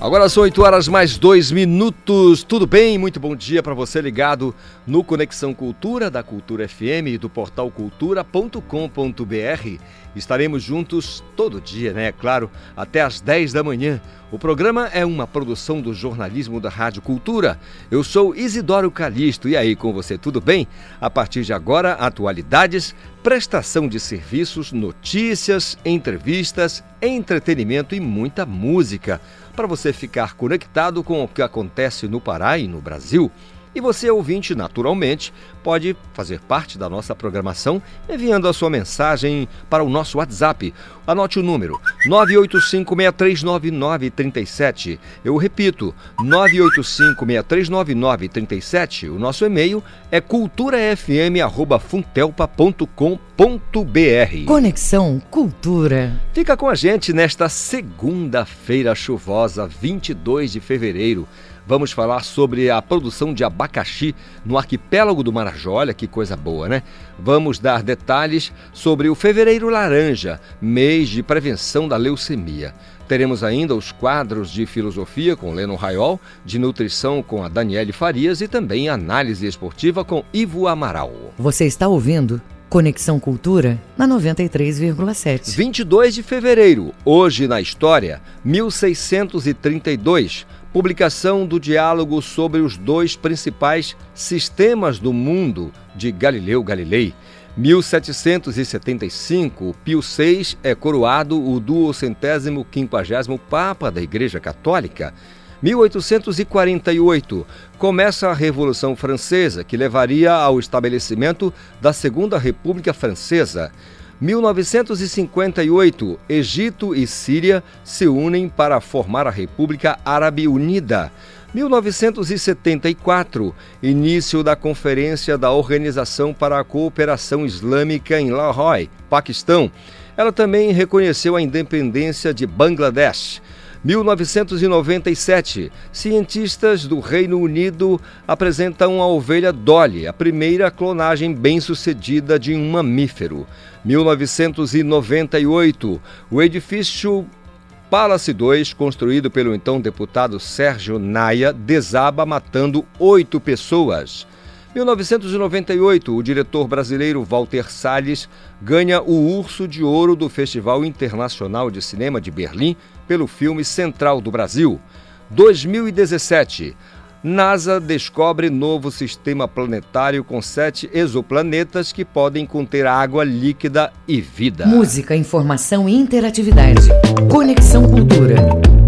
Agora são 8 horas mais 2 minutos. Tudo bem? Muito bom dia para você ligado no Conexão Cultura da Cultura FM e do portal cultura.com.br. Estaremos juntos todo dia, né? Claro, até às 10 da manhã. O programa é uma produção do jornalismo da Rádio Cultura. Eu sou Isidoro Calixto e aí com você, tudo bem? A partir de agora, atualidades, prestação de serviços, notícias, entrevistas, entretenimento e muita música para você ficar conectado com o que acontece no Pará e no Brasil. E você, ouvinte, naturalmente, pode fazer parte da nossa programação enviando a sua mensagem para o nosso WhatsApp. Anote o número 985639937. Eu repito, 985639937. O nosso e-mail é culturafm@funtelpa.com.br. Conexão Cultura. Fica com a gente nesta segunda-feira chuvosa, 22 de fevereiro. Vamos falar sobre a produção de abacaxi no arquipélago do Marajó. Olha que coisa boa, né? Vamos dar detalhes sobre o Fevereiro Laranja, mês de prevenção da leucemia. Teremos ainda os quadros de filosofia com Leno Raiol, de nutrição com a Daniele Farias e também análise esportiva com Ivo Amaral. Você está ouvindo Conexão Cultura na 93,7. 22 de fevereiro, hoje na história, 1632 publicação do diálogo sobre os dois principais sistemas do mundo de Galileu Galilei. 1775, Pio VI é coroado o duocentésimo quinquagésimo Papa da Igreja Católica. 1848, começa a Revolução Francesa, que levaria ao estabelecimento da Segunda República Francesa. 1958, Egito e Síria se unem para formar a República Árabe Unida. 1974, início da Conferência da Organização para a Cooperação Islâmica em Lahore, Paquistão. Ela também reconheceu a independência de Bangladesh. 1997, cientistas do Reino Unido apresentam a ovelha Dolly, a primeira clonagem bem-sucedida de um mamífero. 1998, o edifício Palace 2, construído pelo então deputado Sérgio Naia, desaba matando oito pessoas. 1998, o diretor brasileiro Walter Salles ganha o Urso de Ouro do Festival Internacional de Cinema de Berlim pelo filme Central do Brasil. 2017, NASA descobre novo sistema planetário com sete exoplanetas que podem conter água líquida e vida. Música, informação e interatividade. Conexão Cultura.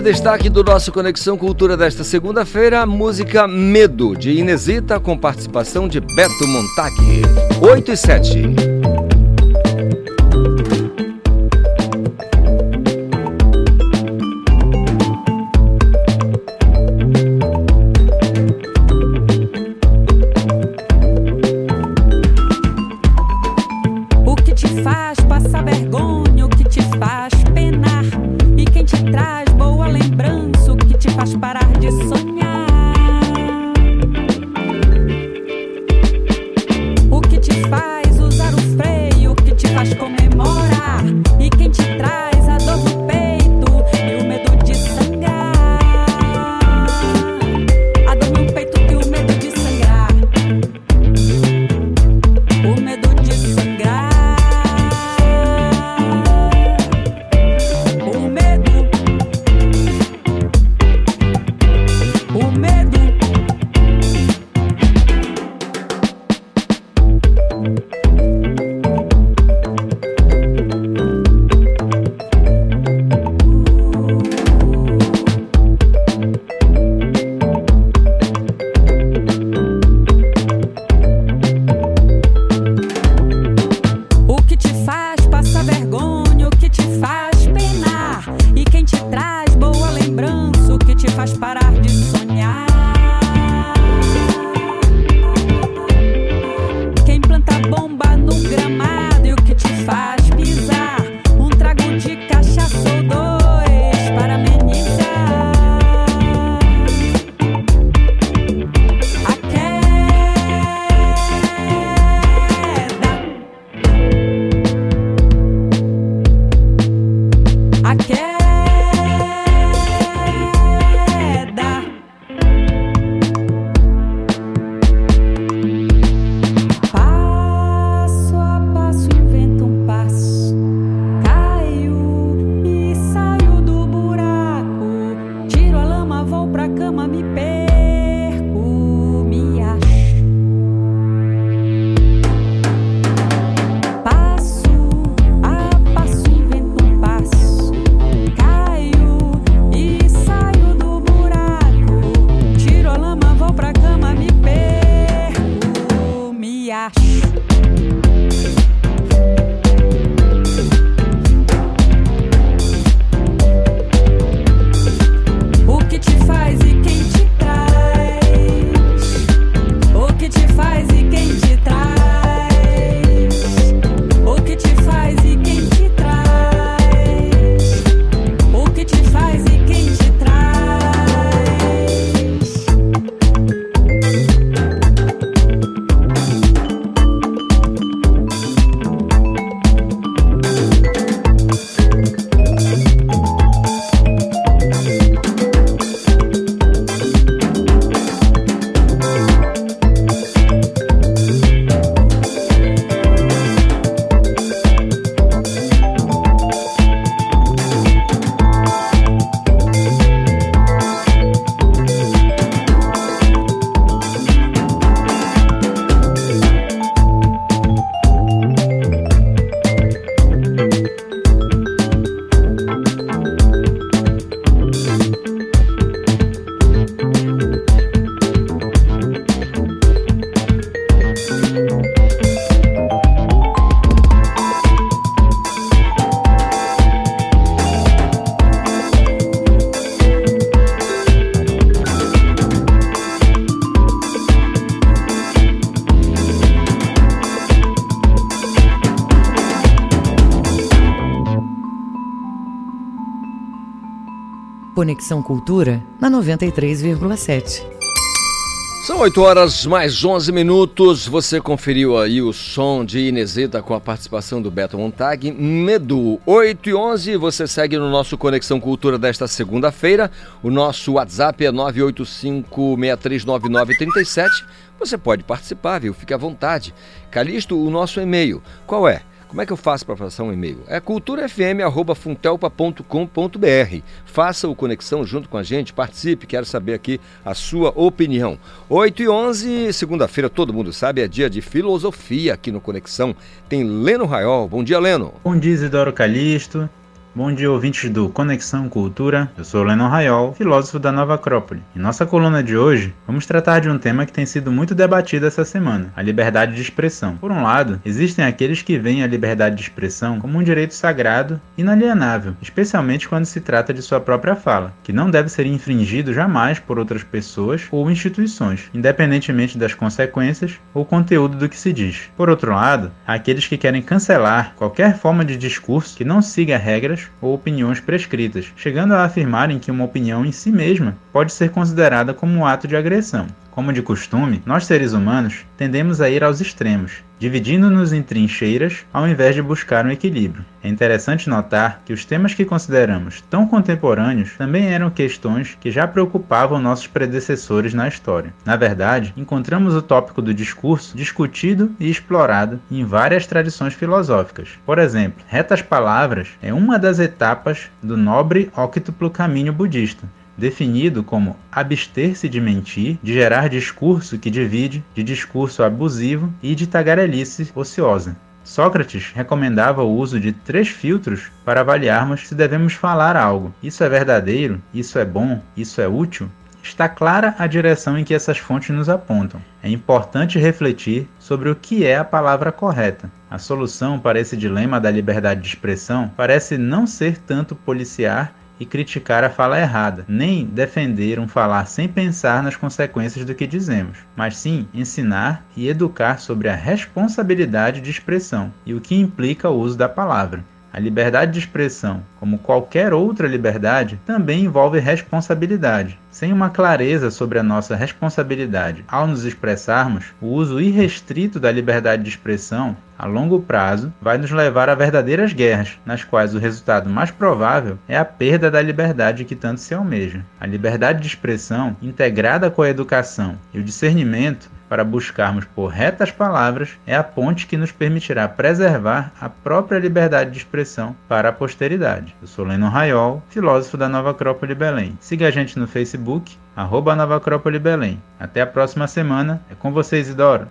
Destaque do nosso Conexão Cultura desta segunda-feira, a música Medo, de Inesita, com participação de Beto Montag. 8 e 7. Conexão Cultura na 93,7. São 8 horas mais 11 minutos. Você conferiu aí o som de Inesita com a participação do Beto Montag. Medu, 8 e 11. Você segue no nosso Conexão Cultura desta segunda-feira. O nosso WhatsApp é 985-639937. Você pode participar, viu? Fique à vontade. Calixto, o nosso e-mail. Qual é? Como é que eu faço para passar um e-mail? É culturafm.funtelpa.com.br. Faça o conexão junto com a gente, participe, quero saber aqui a sua opinião. 8 e 11, segunda-feira, todo mundo sabe, é dia de filosofia aqui no Conexão. Tem Leno Raiol. Bom dia, Leno. Bom dia, Isidoro Calixto. Bom dia, ouvintes do Conexão Cultura. Eu sou Lennon Raiol, filósofo da Nova Acrópole. Em nossa coluna de hoje, vamos tratar de um tema que tem sido muito debatido essa semana: a liberdade de expressão. Por um lado, existem aqueles que veem a liberdade de expressão como um direito sagrado e inalienável, especialmente quando se trata de sua própria fala, que não deve ser infringido jamais por outras pessoas ou instituições, independentemente das consequências ou conteúdo do que se diz. Por outro lado, há aqueles que querem cancelar qualquer forma de discurso que não siga regras ou opiniões prescritas, chegando a afirmarem que uma opinião em si mesma pode ser considerada como um ato de agressão. Como de costume, nós seres humanos tendemos a ir aos extremos, dividindo-nos em trincheiras ao invés de buscar um equilíbrio. É interessante notar que os temas que consideramos tão contemporâneos também eram questões que já preocupavam nossos predecessores na história. Na verdade, encontramos o tópico do discurso discutido e explorado em várias tradições filosóficas. Por exemplo, retas palavras é uma das etapas do nobre óctuplo caminho budista, definido como abster-se de mentir, de gerar discurso que divide, de discurso abusivo e de tagarelice ociosa. Sócrates recomendava o uso de três filtros para avaliarmos se devemos falar algo. Isso é verdadeiro? Isso é bom? Isso é útil? Está clara a direção em que essas fontes nos apontam. É importante refletir sobre o que é a palavra correta. A solução para esse dilema da liberdade de expressão parece não ser tanto policiar e criticar a fala errada, nem defender um falar sem pensar nas consequências do que dizemos, mas sim ensinar e educar sobre a responsabilidade de expressão e o que implica o uso da palavra. A liberdade de expressão, como qualquer outra liberdade, também envolve responsabilidade. Sem uma clareza sobre a nossa responsabilidade ao nos expressarmos, o uso irrestrito da liberdade de expressão, a longo prazo, vai nos levar a verdadeiras guerras, nas quais o resultado mais provável é a perda da liberdade que tanto se almeja. A liberdade de expressão, integrada com a educação e o discernimento, para buscarmos por retas palavras é a ponte que nos permitirá preservar a própria liberdade de expressão para a posteridade. Eu sou Leno Raiol, filósofo da Nova Acrópole Belém. Siga a gente no Facebook, arroba Nova Acrópole Belém. Até a próxima semana. É com vocês, Idoro.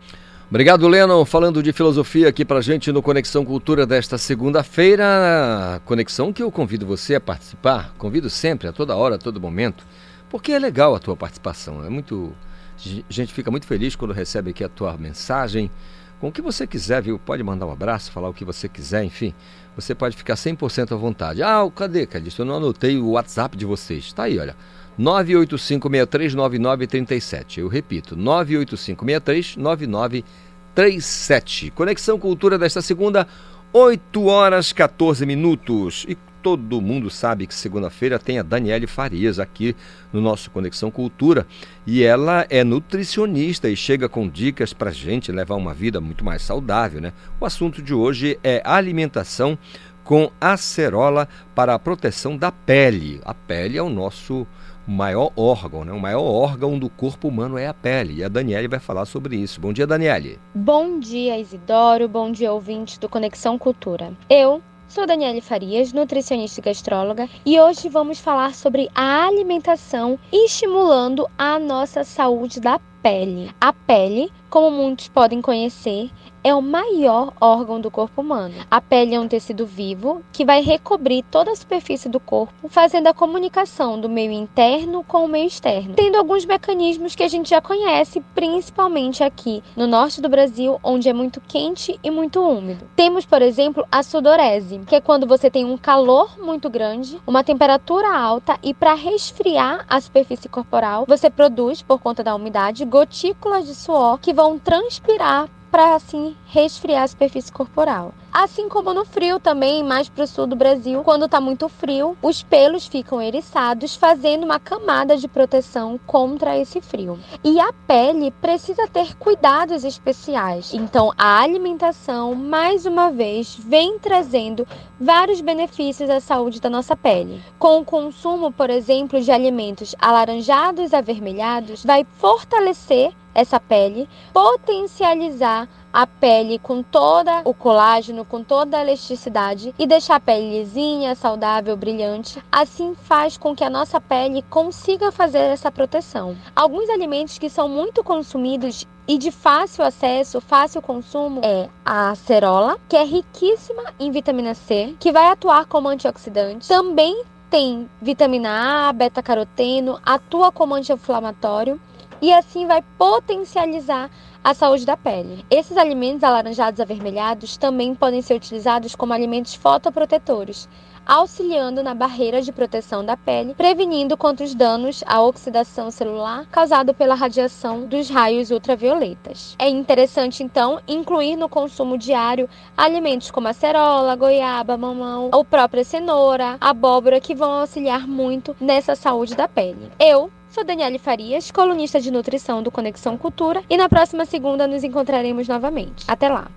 Obrigado, Leno. Falando de filosofia aqui pra gente no Conexão Cultura desta segunda-feira. Conexão que eu convido você a participar. Convido sempre, a toda hora, a todo momento. Porque é legal a tua participação. É muito a gente fica muito feliz quando recebe aqui a tua mensagem. Com o que você quiser, viu? Pode mandar um abraço, falar o que você quiser, enfim. Você pode ficar 100% à vontade. Ah, cadê, Cadista? Eu não anotei o WhatsApp de vocês. Está aí, olha. 985639937. Eu repito, 985639937. Conexão Cultura desta segunda, 8 horas 14 minutos. E todo mundo sabe que segunda-feira tem a Daniele Farias aqui no nosso Conexão Cultura e ela é nutricionista e chega com dicas para gente levar uma vida muito mais saudável, né? O assunto de hoje é alimentação com acerola para a proteção da pele. A pele é o nosso maior órgão, né? O maior órgão do corpo humano é a pele. E a Daniele vai falar sobre isso. Bom dia, Daniele. Bom dia, Isidoro. Bom dia, ouvintes do Conexão Cultura. Eu Sou Daniele Farias, nutricionista e gastróloga, e hoje vamos falar sobre a alimentação estimulando a nossa saúde da pele. A pele, como muitos podem conhecer, é o maior órgão do corpo humano. A pele é um tecido vivo que vai recobrir toda a superfície do corpo, fazendo a comunicação do meio interno com o meio externo, tendo alguns mecanismos que a gente já conhece, principalmente aqui no norte do Brasil, onde é muito quente e muito úmido. Temos, por exemplo, a sudorese, que é quando você tem um calor muito grande, uma temperatura alta e para resfriar a superfície corporal, você produz, por conta da umidade, gotículas de suor que vão transpirar para assim resfriar a superfície corporal. Assim como no frio também, mais para o sul do Brasil, quando está muito frio, os pelos ficam eriçados, fazendo uma camada de proteção contra esse frio. E a pele precisa ter cuidados especiais. Então, a alimentação, mais uma vez, vem trazendo vários benefícios à saúde da nossa pele. Com o consumo, por exemplo, de alimentos alaranjados avermelhados, vai fortalecer essa pele, potencializar a pele com toda o colágeno, com toda a elasticidade e deixar a pele lisinha, saudável, brilhante. Assim faz com que a nossa pele consiga fazer essa proteção. Alguns alimentos que são muito consumidos e de fácil acesso, fácil consumo é a acerola, que é riquíssima em vitamina C, que vai atuar como antioxidante. Também tem vitamina A, beta-caroteno, atua como anti-inflamatório e assim vai potencializar a saúde da pele. Esses alimentos alaranjados avermelhados também podem ser utilizados como alimentos fotoprotetores, auxiliando na barreira de proteção da pele, prevenindo contra os danos à oxidação celular causada pela radiação dos raios ultravioletas. É interessante então incluir no consumo diário alimentos como acerola, goiaba, mamão, ou própria cenoura, abóbora que vão auxiliar muito nessa saúde da pele. Eu Sou Daniele Farias, colunista de nutrição do Conexão Cultura, e na próxima segunda nos encontraremos novamente. Até lá!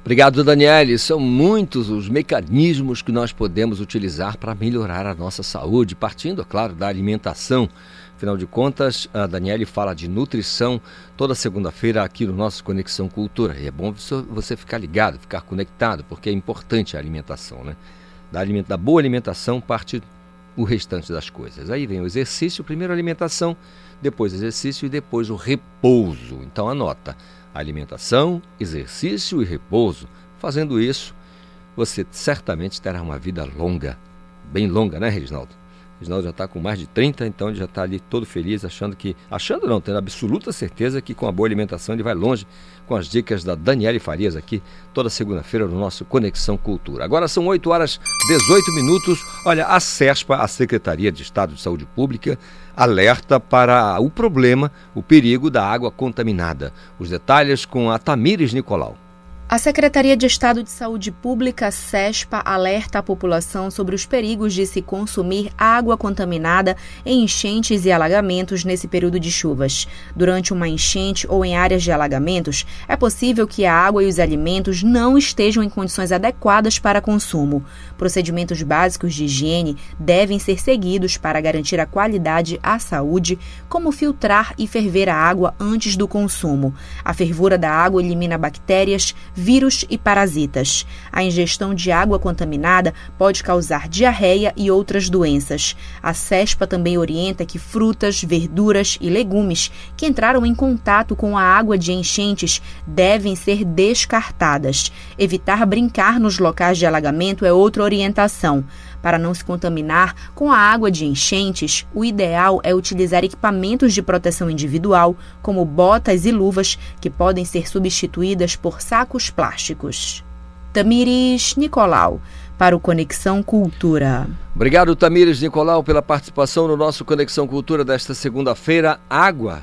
Obrigado, Daniele. São muitos os mecanismos que nós podemos utilizar para melhorar a nossa saúde, partindo, é claro, da alimentação. Afinal de contas, a Daniele fala de nutrição toda segunda-feira aqui no nosso Conexão Cultura. E é bom você ficar ligado, ficar conectado, porque é importante a alimentação, né? Da, da boa alimentação parte o restante das coisas. Aí vem o exercício, primeiro a alimentação, depois exercício e depois o repouso. Então anota: alimentação, exercício e repouso. Fazendo isso, você certamente terá uma vida longa, bem longa, né, Reginaldo? Reginaldo já está com mais de 30, então ele já está ali todo feliz, achando que. Achando não, tendo absoluta certeza que com a boa alimentação ele vai longe com as dicas da Daniele Farias aqui, toda segunda-feira no nosso Conexão Cultura. Agora são 8 horas 18 minutos. Olha, a CESPA, a Secretaria de Estado de Saúde Pública, alerta para o problema, o perigo da água contaminada. Os detalhes com a Tamires Nicolau. A Secretaria de Estado de Saúde Pública, SESPA, alerta a população sobre os perigos de se consumir água contaminada em enchentes e alagamentos nesse período de chuvas. Durante uma enchente ou em áreas de alagamentos, é possível que a água e os alimentos não estejam em condições adequadas para consumo. Procedimentos básicos de higiene devem ser seguidos para garantir a qualidade à saúde, como filtrar e ferver a água antes do consumo. A fervura da água elimina bactérias, vírus e parasitas. A ingestão de água contaminada pode causar diarreia e outras doenças. A CESPA também orienta que frutas, verduras e legumes que entraram em contato com a água de enchentes devem ser descartadas. Evitar brincar nos locais de alagamento é outra orientação. Para não se contaminar com a água de enchentes, o ideal é utilizar equipamentos de proteção individual, como botas e luvas, que podem ser substituídas por sacos plásticos. Tamires Nicolau, para o Conexão Cultura. Obrigado, Tamires Nicolau, pela participação no nosso Conexão Cultura desta segunda-feira. Água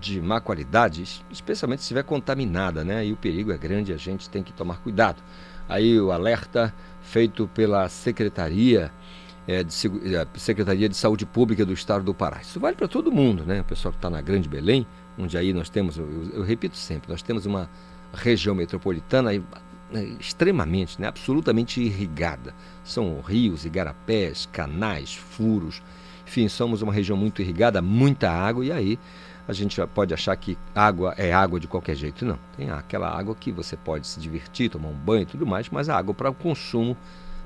de má qualidade, especialmente se estiver contaminada, né? E o perigo é grande, a gente tem que tomar cuidado. Aí o alerta feito pela Secretaria, é, de, é, Secretaria de Saúde Pública do Estado do Pará. Isso vale para todo mundo, né? O pessoal que está na Grande Belém, onde aí nós temos, eu, eu, repito sempre, nós temos uma região metropolitana né, extremamente, né, absolutamente irrigada. São rios, igarapés, canais, furos, enfim, somos uma região muito irrigada, muita água, e aí a gente pode achar que água é água de qualquer jeito. Não. Tem aquela água que você pode se divertir, tomar um banho e tudo mais, mas a água para o consumo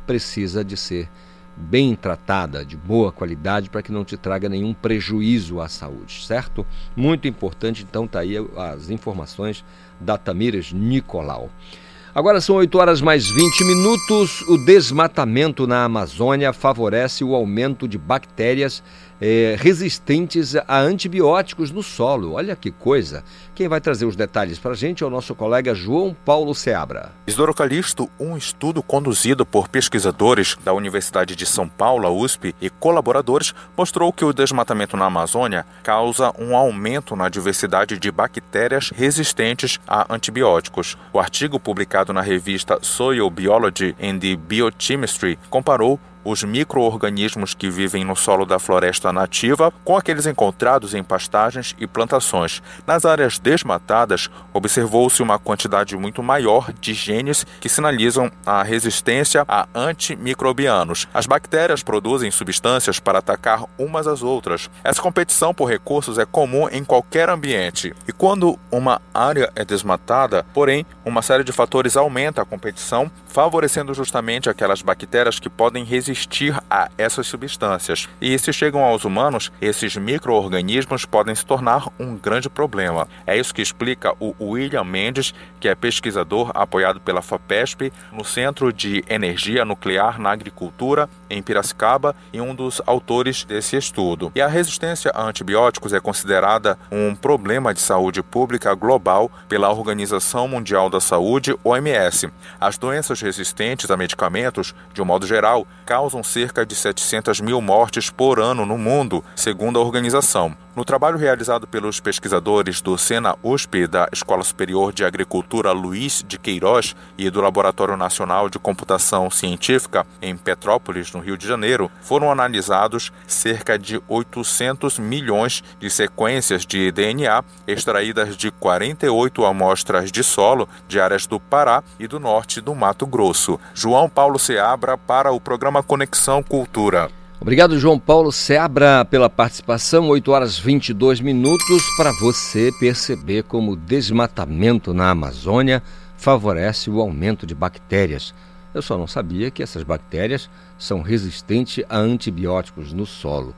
precisa de ser bem tratada, de boa qualidade, para que não te traga nenhum prejuízo à saúde, certo? Muito importante, então, tá aí as informações da Tamires Nicolau. Agora são 8 horas mais 20 minutos. O desmatamento na Amazônia favorece o aumento de bactérias é, resistentes a antibióticos no solo. Olha que coisa. Quem vai trazer os detalhes para a gente é o nosso colega João Paulo Seabra. Isidoro Calixto, um estudo conduzido por pesquisadores da Universidade de São Paulo, USP, e colaboradores, mostrou que o desmatamento na Amazônia causa um aumento na diversidade de bactérias resistentes a antibióticos. O artigo publicado na revista Soil Biology and Biochemistry comparou os micro-organismos que vivem no solo da floresta nativa com aqueles encontrados em pastagens e plantações. Nas áreas desmatadas, observou-se uma quantidade muito maior de genes que sinalizam a resistência a antimicrobianos. As bactérias produzem substâncias para atacar umas às outras. Essa competição por recursos é comum em qualquer ambiente. E quando uma área é desmatada, porém, uma série de fatores aumenta a competição, favorecendo justamente aquelas bactérias que podem resistir resistir a essas substâncias. E se chegam aos humanos, esses micro-organismos podem se tornar um grande problema. É isso que explica o William Mendes, que é pesquisador apoiado pela FAPESP no Centro de Energia Nuclear na Agricultura, em Piracicaba, e um dos autores desse estudo. E a resistência a antibióticos é considerada um problema de saúde pública global pela Organização Mundial da Saúde, OMS. As doenças resistentes a medicamentos, de um modo geral, causam cerca de 700 mil mortes por ano no mundo, segundo a organização. No trabalho realizado pelos pesquisadores do Sena USP da Escola Superior de Agricultura Luiz de Queiroz e do Laboratório Nacional de Computação Científica em Petrópolis, no Rio de Janeiro, foram analisados cerca de 800 milhões de sequências de DNA extraídas de 48 amostras de solo de áreas do Pará e do norte do Mato Grosso. João Paulo Seabra para o programa Conexão Cultura. Obrigado, João Paulo Seabra, pela participação. 8 horas 22 minutos para você perceber como o desmatamento na Amazônia favorece o aumento de bactérias. Eu só não sabia que essas bactérias são resistentes a antibióticos no solo.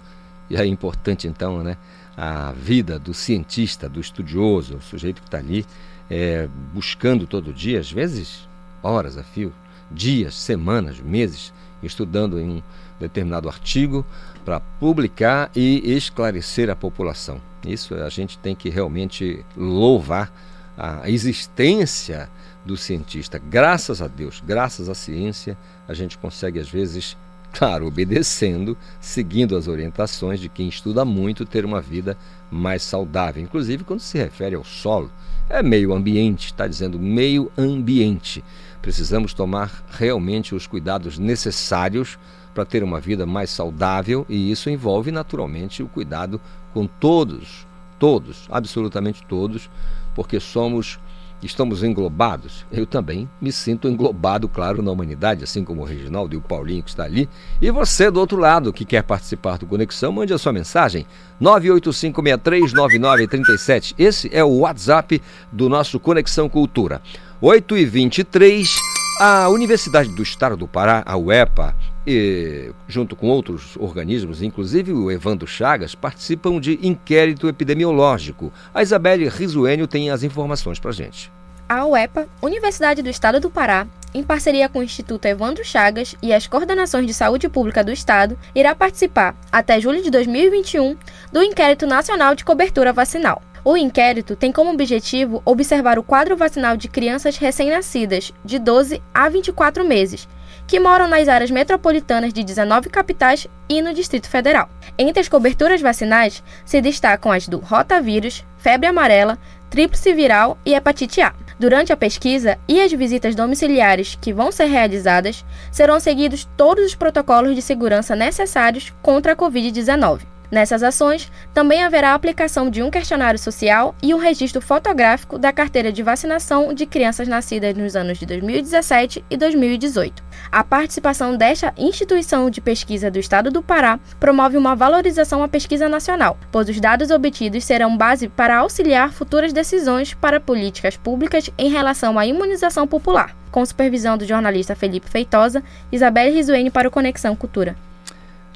E é importante, então, né, a vida do cientista, do estudioso, o sujeito que está ali é, buscando todo dia, às vezes horas a fio, dias, semanas, meses, estudando em um determinado artigo para publicar e esclarecer a população. Isso a gente tem que realmente louvar a existência do cientista. Graças a Deus, graças à ciência, a gente consegue às vezes, claro, obedecendo, seguindo as orientações de quem estuda muito, ter uma vida mais saudável. Inclusive quando se refere ao solo, é meio ambiente, está dizendo meio ambiente. Precisamos tomar realmente os cuidados necessários para ter uma vida mais saudável e isso envolve naturalmente o cuidado com todos, todos, absolutamente todos, porque somos estamos englobados. Eu também me sinto englobado, claro, na humanidade, assim como o Reginaldo e o Paulinho que está ali. E você do outro lado que quer participar do Conexão, mande a sua mensagem 985639937. Esse é o WhatsApp do nosso Conexão Cultura. 8 e 23 a Universidade do Estado do Pará, a UEPA, e, junto com outros organismos, inclusive o Evandro Chagas, participam de inquérito epidemiológico. A Isabelle Risuênio tem as informações para gente. A UEPA, Universidade do Estado do Pará, em parceria com o Instituto Evandro Chagas e as coordenações de saúde pública do Estado, irá participar, até julho de 2021, do Inquérito Nacional de Cobertura Vacinal. O inquérito tem como objetivo observar o quadro vacinal de crianças recém-nascidas, de 12 a 24 meses, que moram nas áreas metropolitanas de 19 capitais e no Distrito Federal. Entre as coberturas vacinais se destacam as do rotavírus, febre amarela, tríplice viral e hepatite A. Durante a pesquisa e as visitas domiciliares que vão ser realizadas, serão seguidos todos os protocolos de segurança necessários contra a Covid-19. Nessas ações, também haverá a aplicação de um questionário social e um registro fotográfico da carteira de vacinação de crianças nascidas nos anos de 2017 e 2018. A participação desta instituição de pesquisa do Estado do Pará promove uma valorização à pesquisa nacional, pois os dados obtidos serão base para auxiliar futuras decisões para políticas públicas em relação à imunização popular. Com supervisão do jornalista Felipe Feitosa, Isabelle Risuene para o Conexão Cultura.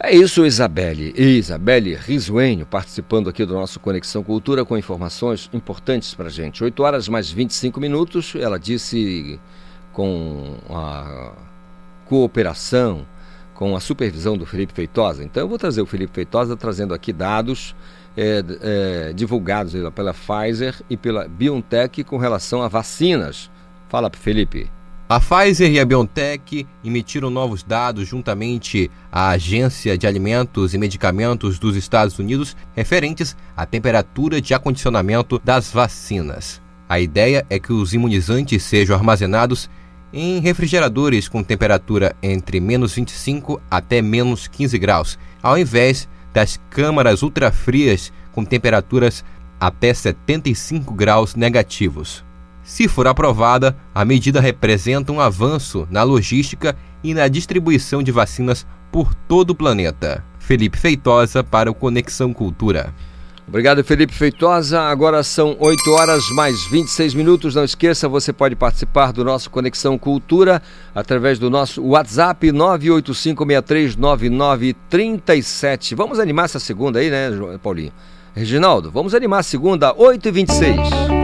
É isso, Isabelle. Isabelle Risuenho participando aqui do nosso Conexão Cultura com informações importantes para gente. 8 horas mais 25 minutos. Ela disse com a cooperação, com a supervisão do Felipe Feitosa. Então eu vou trazer o Felipe Feitosa trazendo aqui dados é, é, divulgados pela Pfizer e pela BioNTech com relação a vacinas. Fala, Felipe. A Pfizer e a BioNTech emitiram novos dados juntamente à Agência de Alimentos e Medicamentos dos Estados Unidos referentes à temperatura de acondicionamento das vacinas. A ideia é que os imunizantes sejam armazenados em refrigeradores com temperatura entre menos 25 até menos 15 graus, ao invés das câmaras ultrafrias com temperaturas até 75 graus negativos. Se for aprovada, a medida representa um avanço na logística e na distribuição de vacinas por todo o planeta. Felipe Feitosa para o Conexão Cultura. Obrigado, Felipe Feitosa. Agora são 8 horas mais 26 minutos. Não esqueça, você pode participar do nosso Conexão Cultura através do nosso WhatsApp 985639937. Vamos animar essa segunda aí, né, Paulinho? Reginaldo, vamos animar a segunda, 8h26.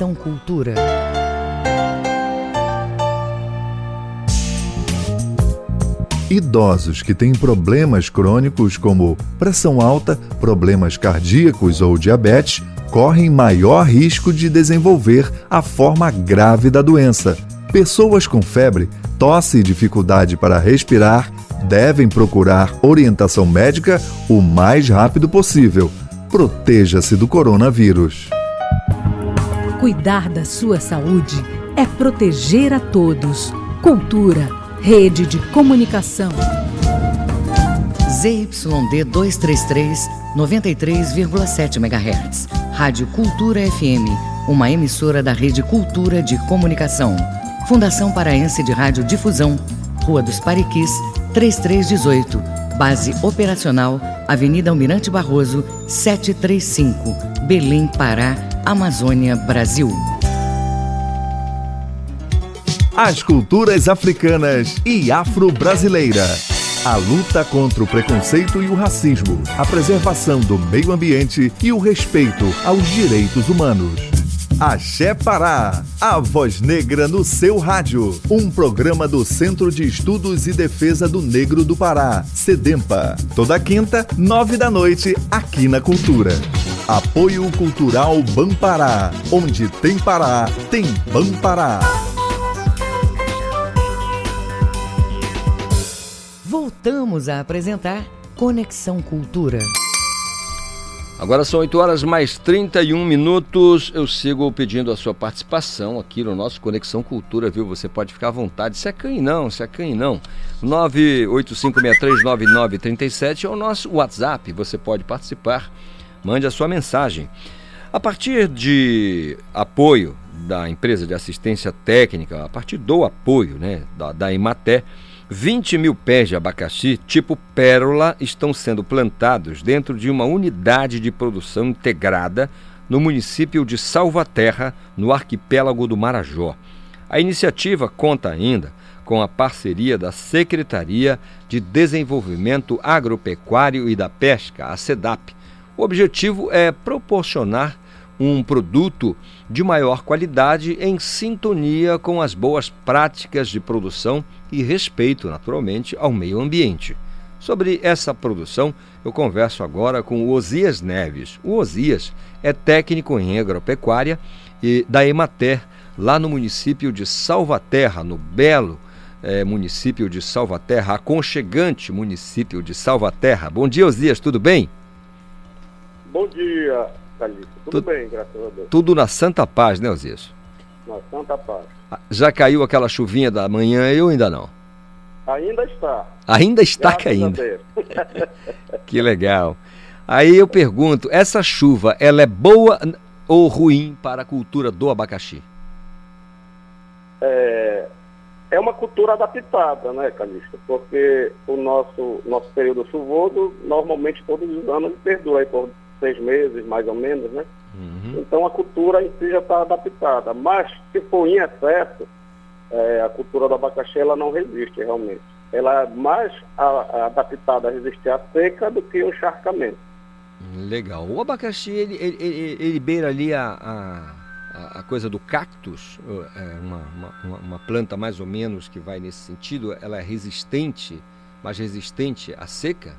Conexão Cultura. Idosos que têm problemas crônicos como pressão alta, problemas cardíacos ou diabetes correm maior risco de desenvolver a forma grave da doença. Pessoas com febre, tosse e dificuldade para respirar devem procurar orientação médica o mais rápido possível. Proteja-se do coronavírus. Cuidar da sua saúde é proteger a todos. Cultura, rede de comunicação. ZYD 233, 93,7 MHz. Rádio Cultura FM, uma emissora da Rede Cultura de Comunicação. Fundação Paraense de Rádio Difusão, Rua dos Pariquis, 3318. Base operacional, Avenida Almirante Barroso, 735, Belém, Pará, Amazônia, Brasil. As culturas africanas e afro-brasileira. A luta contra o preconceito e o racismo, a preservação do meio ambiente e o respeito aos direitos humanos. Axé Pará, a voz negra no seu rádio. Um programa do Centro de Estudos e Defesa do Negro do Pará, SEDEMPA. Toda quinta, nove da noite, aqui na Cultura. Apoio Cultural Bampará. Onde tem Pará, tem Bampará. Voltamos a apresentar Conexão Cultura. Agora são 8 horas mais 31 minutos. Eu sigo pedindo a sua participação aqui no nosso Conexão Cultura, viu? Você pode ficar à vontade. Se acanhe não, se acanhe não. 985639937 é o nosso WhatsApp. Você pode participar. Mande a sua mensagem. A partir de apoio da empresa de assistência técnica, a partir do apoio né, da, da Imaté, 20 mil pés de abacaxi tipo pérola estão sendo plantados dentro de uma unidade de produção integrada no município de Salvaterra, no arquipélago do Marajó. A iniciativa conta ainda com a parceria da Secretaria de Desenvolvimento Agropecuário e da Pesca, a SEDAP. O objetivo é proporcionar um produto de maior qualidade em sintonia com as boas práticas de produção e respeito, naturalmente, ao meio ambiente. Sobre essa produção, eu converso agora com o Osias Neves. O Osias é técnico em agropecuária e da Emater, lá no município de Salvaterra, no belo eh, município de Salvaterra, aconchegante município de Salvaterra. Bom dia, Osias, tudo bem? Bom dia, Calixto. Tudo, bem, graças a Deus. Tudo na Santa Paz, né, Osias? Na Santa Paz. Já caiu aquela chuvinha da manhã ou ainda não? Ainda está. Ainda está graças caindo. que legal. Aí eu pergunto, essa chuva, ela é boa ou ruim para a cultura do abacaxi? É, é uma cultura adaptada, né, Calixto? Porque o nosso, nosso período chuvoso, normalmente todos os anos perdura aí por seis meses, mais ou menos, né? Uhum. Então a cultura em si já está adaptada. Mas se for em excesso, é, a cultura do abacaxi ela não resiste realmente. Ela é mais a, a adaptada a resistir à seca do que o encharcamento. Legal. O abacaxi, ele, ele, ele, ele beira ali a, a, a, coisa do cactus, é uma, uma, uma planta mais ou menos que vai nesse sentido, ela é resistente, mais resistente à seca?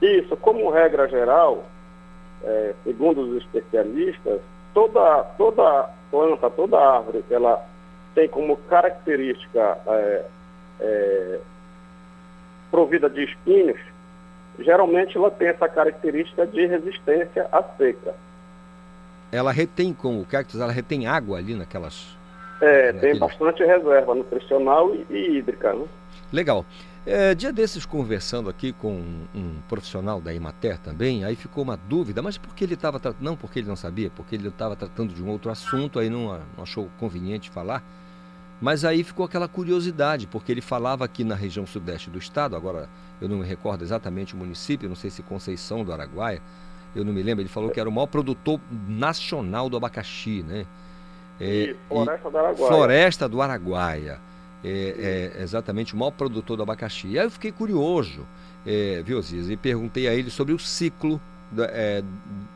Isso, como regra geral, é, segundo os especialistas, toda, toda planta, toda árvore, ela tem como característica é, é, provida de espinhos, geralmente ela tem essa característica de resistência à seca. Ela retém, como o cactus, ela retém água ali naquelas... É, tem bastante reserva nutricional e, e hídrica, né? Legal. É, dia desses conversando aqui com um, um, profissional da Imater também, aí ficou uma dúvida, mas por que ele estava tratando, não porque ele não sabia, porque ele estava tratando de um outro assunto, aí não, não, achou conveniente falar, mas aí ficou aquela curiosidade, porque ele falava aqui na região sudeste do estado, agora eu não me recordo exatamente o município, não sei se Conceição do Araguaia, eu não me lembro, ele falou que era o maior produtor nacional do abacaxi, né? É, Floresta do Araguaia. Floresta do Araguaia. É, é, exatamente o maior produtor do abacaxi. E aí eu fiquei curioso, é, viu, Ziz, e perguntei a ele sobre o ciclo da, é,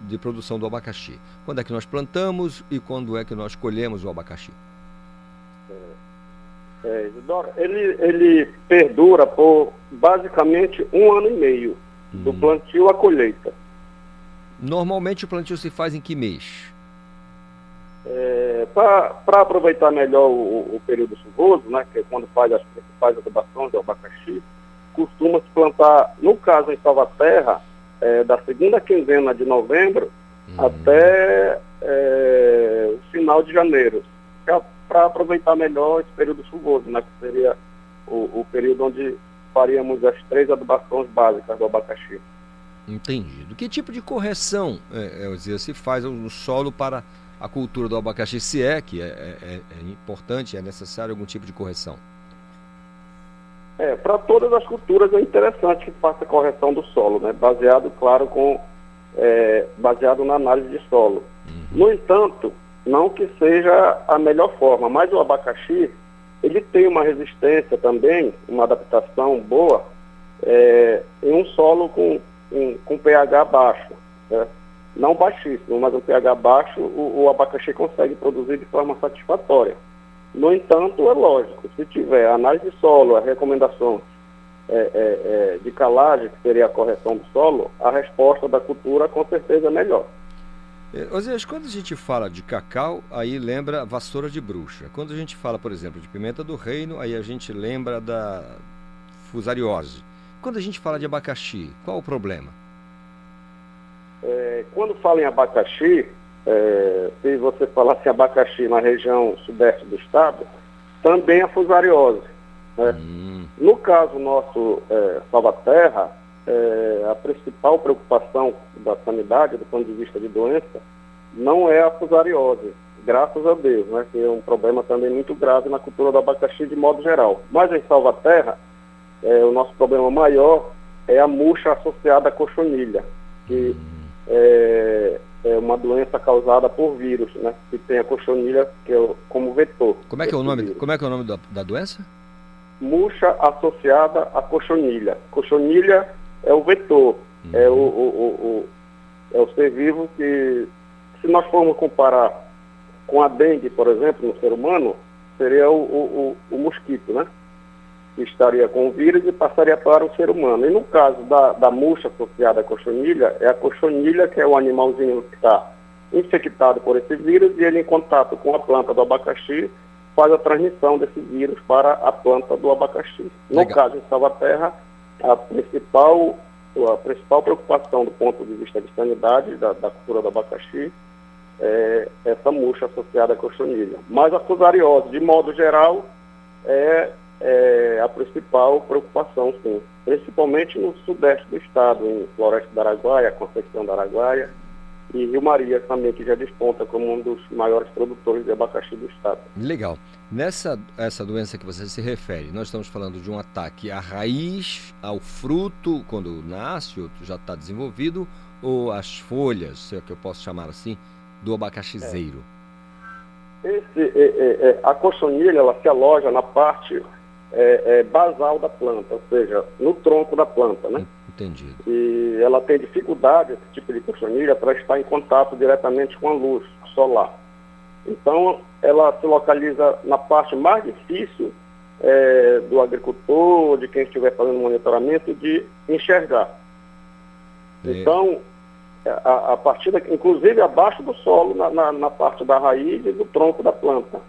de produção do abacaxi. Quando é que nós plantamos e quando é que nós colhemos o abacaxi? É, é ele, ele perdura por basicamente um ano e meio, hum. do plantio à colheita. Normalmente o plantio se faz em que mês? É, Para aproveitar melhor o, o, período chuvoso, né, que é quando faz as principais adubações do abacaxi, costuma-se plantar, no caso em Salvaterra, é, da segunda quinzena de novembro uhum. até é, o final de janeiro, para aproveitar melhor esse período chuvoso, né, que seria o, o período onde faríamos as três adubações básicas do abacaxi. Entendido. Que tipo de correção é, é, se faz no solo para a cultura do abacaxi, se é que é, é, é, é importante, é necessário algum tipo de correção? É, para todas as culturas é interessante que faça a correção do solo, né? baseado, claro, com é, baseado na análise de solo. Uhum. No entanto, não que seja a melhor forma, mas o abacaxi ele tem uma resistência também, uma adaptação boa é, em um solo com, um, com pH baixo. Né? Não baixíssimo, mas um pH baixo, o, o abacaxi consegue produzir de forma satisfatória. No entanto, é lógico, se tiver análise de solo, a recomendação é, é, é, de calagem, que seria a correção do solo, a resposta da cultura com certeza é melhor. É, Osias, quando a gente fala de cacau, aí lembra vassoura de bruxa. Quando a gente fala, por exemplo, de pimenta do reino, aí a gente lembra da fusariose. Quando a gente fala de abacaxi, qual o problema? É, quando fala em abacaxi, é, se você falasse abacaxi na região sudeste do estado, também a fusariose. Né? Hum. No caso nosso é, Salvaterra, é, a principal preocupação da sanidade, do ponto de vista de doença, não é a fusariose, graças a Deus, né, que é um problema também muito grave na cultura do abacaxi de modo geral. Mas em Salvaterra, é, o nosso problema maior é a murcha associada à cochonilha, que hum é, é uma doença causada por vírus, né? Que tem a cochonilha que é como vetor. Como é que é o nome? Vírus. Como é que é o nome da, da doença? Murcha associada à cochonilha. Cochonilha é o vetor, uhum. é o, o, o, é o ser vivo que, se nós formos comparar com a dengue, por exemplo, no ser humano, seria o, o, o, o mosquito, né? Que estaria com o vírus e passaria para o ser humano. E no caso da, da murcha associada à cochonilha, é a cochonilha que é o animalzinho que está infectado por esse vírus e ele em contato com a planta do abacaxi faz a transmissão desse vírus para a planta do abacaxi. No Legal. caso em Salvaterra, a principal, a principal preocupação do ponto de vista de sanidade da, da cultura do abacaxi é essa murcha associada à cochonilha. Mas a fusariose, de modo geral, é é a principal preocupação, sim. Principalmente no sudeste do estado, em Floresta do Araguaia, Conceição do Araguaia e Rio Maria também, que já desponta como um dos maiores produtores de abacaxi do estado. Legal. Nessa essa doença que você se refere, nós estamos falando de um ataque à raiz, ao fruto, quando nasce ou já está desenvolvido, ou às folhas, se é que eu posso chamar assim, do abacaxizeiro? É. Esse, é, é, é a cochonilha, ela se aloja na parte é, é, basal da planta, ou seja, no tronco da planta, né? Entendido. E ela tem dificuldade, esse tipo de cochonilha, para estar em contato diretamente com a luz solar. Então, ela se localiza na parte mais difícil é, do agricultor, de quem estiver fazendo monitoramento, de enxergar. É. Então, a, a partir daqui, inclusive abaixo do solo, na, na, na parte da raiz e do tronco da planta.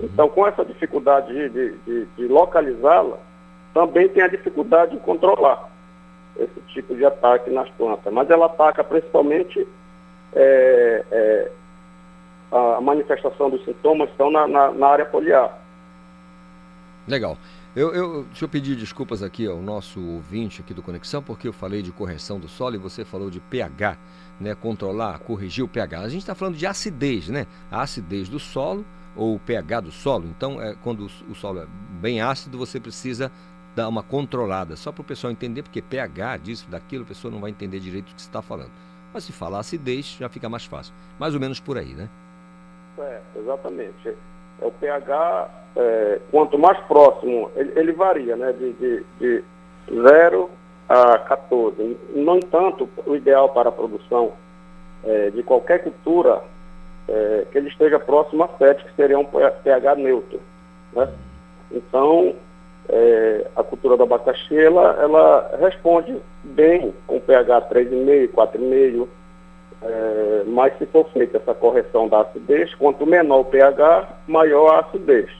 Então, com essa dificuldade de, de, de localizá-la, também tem a dificuldade de controlar esse tipo de ataque nas plantas. Mas ela ataca principalmente é, é, a manifestação dos sintomas estão na, na, na área foliar. Legal. Eu, eu, deixa eu pedir desculpas aqui ao nosso ouvinte aqui do Conexão, porque eu falei de correção do solo e você falou de pH, né? Controlar, corrigir o pH. A gente está falando de acidez, né? A acidez do solo ou o pH do solo. Então, é, quando o, solo é bem ácido, você precisa dar uma controlada, só para o pessoal entender, porque pH disso, daquilo, a pessoa não vai entender direito o que está falando. Mas se falar acidez, já fica mais fácil. Mais ou menos por aí, né? É, exatamente. É o pH, é, quanto mais próximo, ele, ele varia, né? De, de, de 0 a 14. No entanto, o ideal para a produção é, de qualquer cultura é que ele esteja próximo a 7, que seria um pH neutro. Né? Então, é, a cultura do abacaxi, ela, ela responde bem com pH 3,5, 4,5, é, mas se for feita essa correção da acidez, quanto menor o pH, maior a acidez.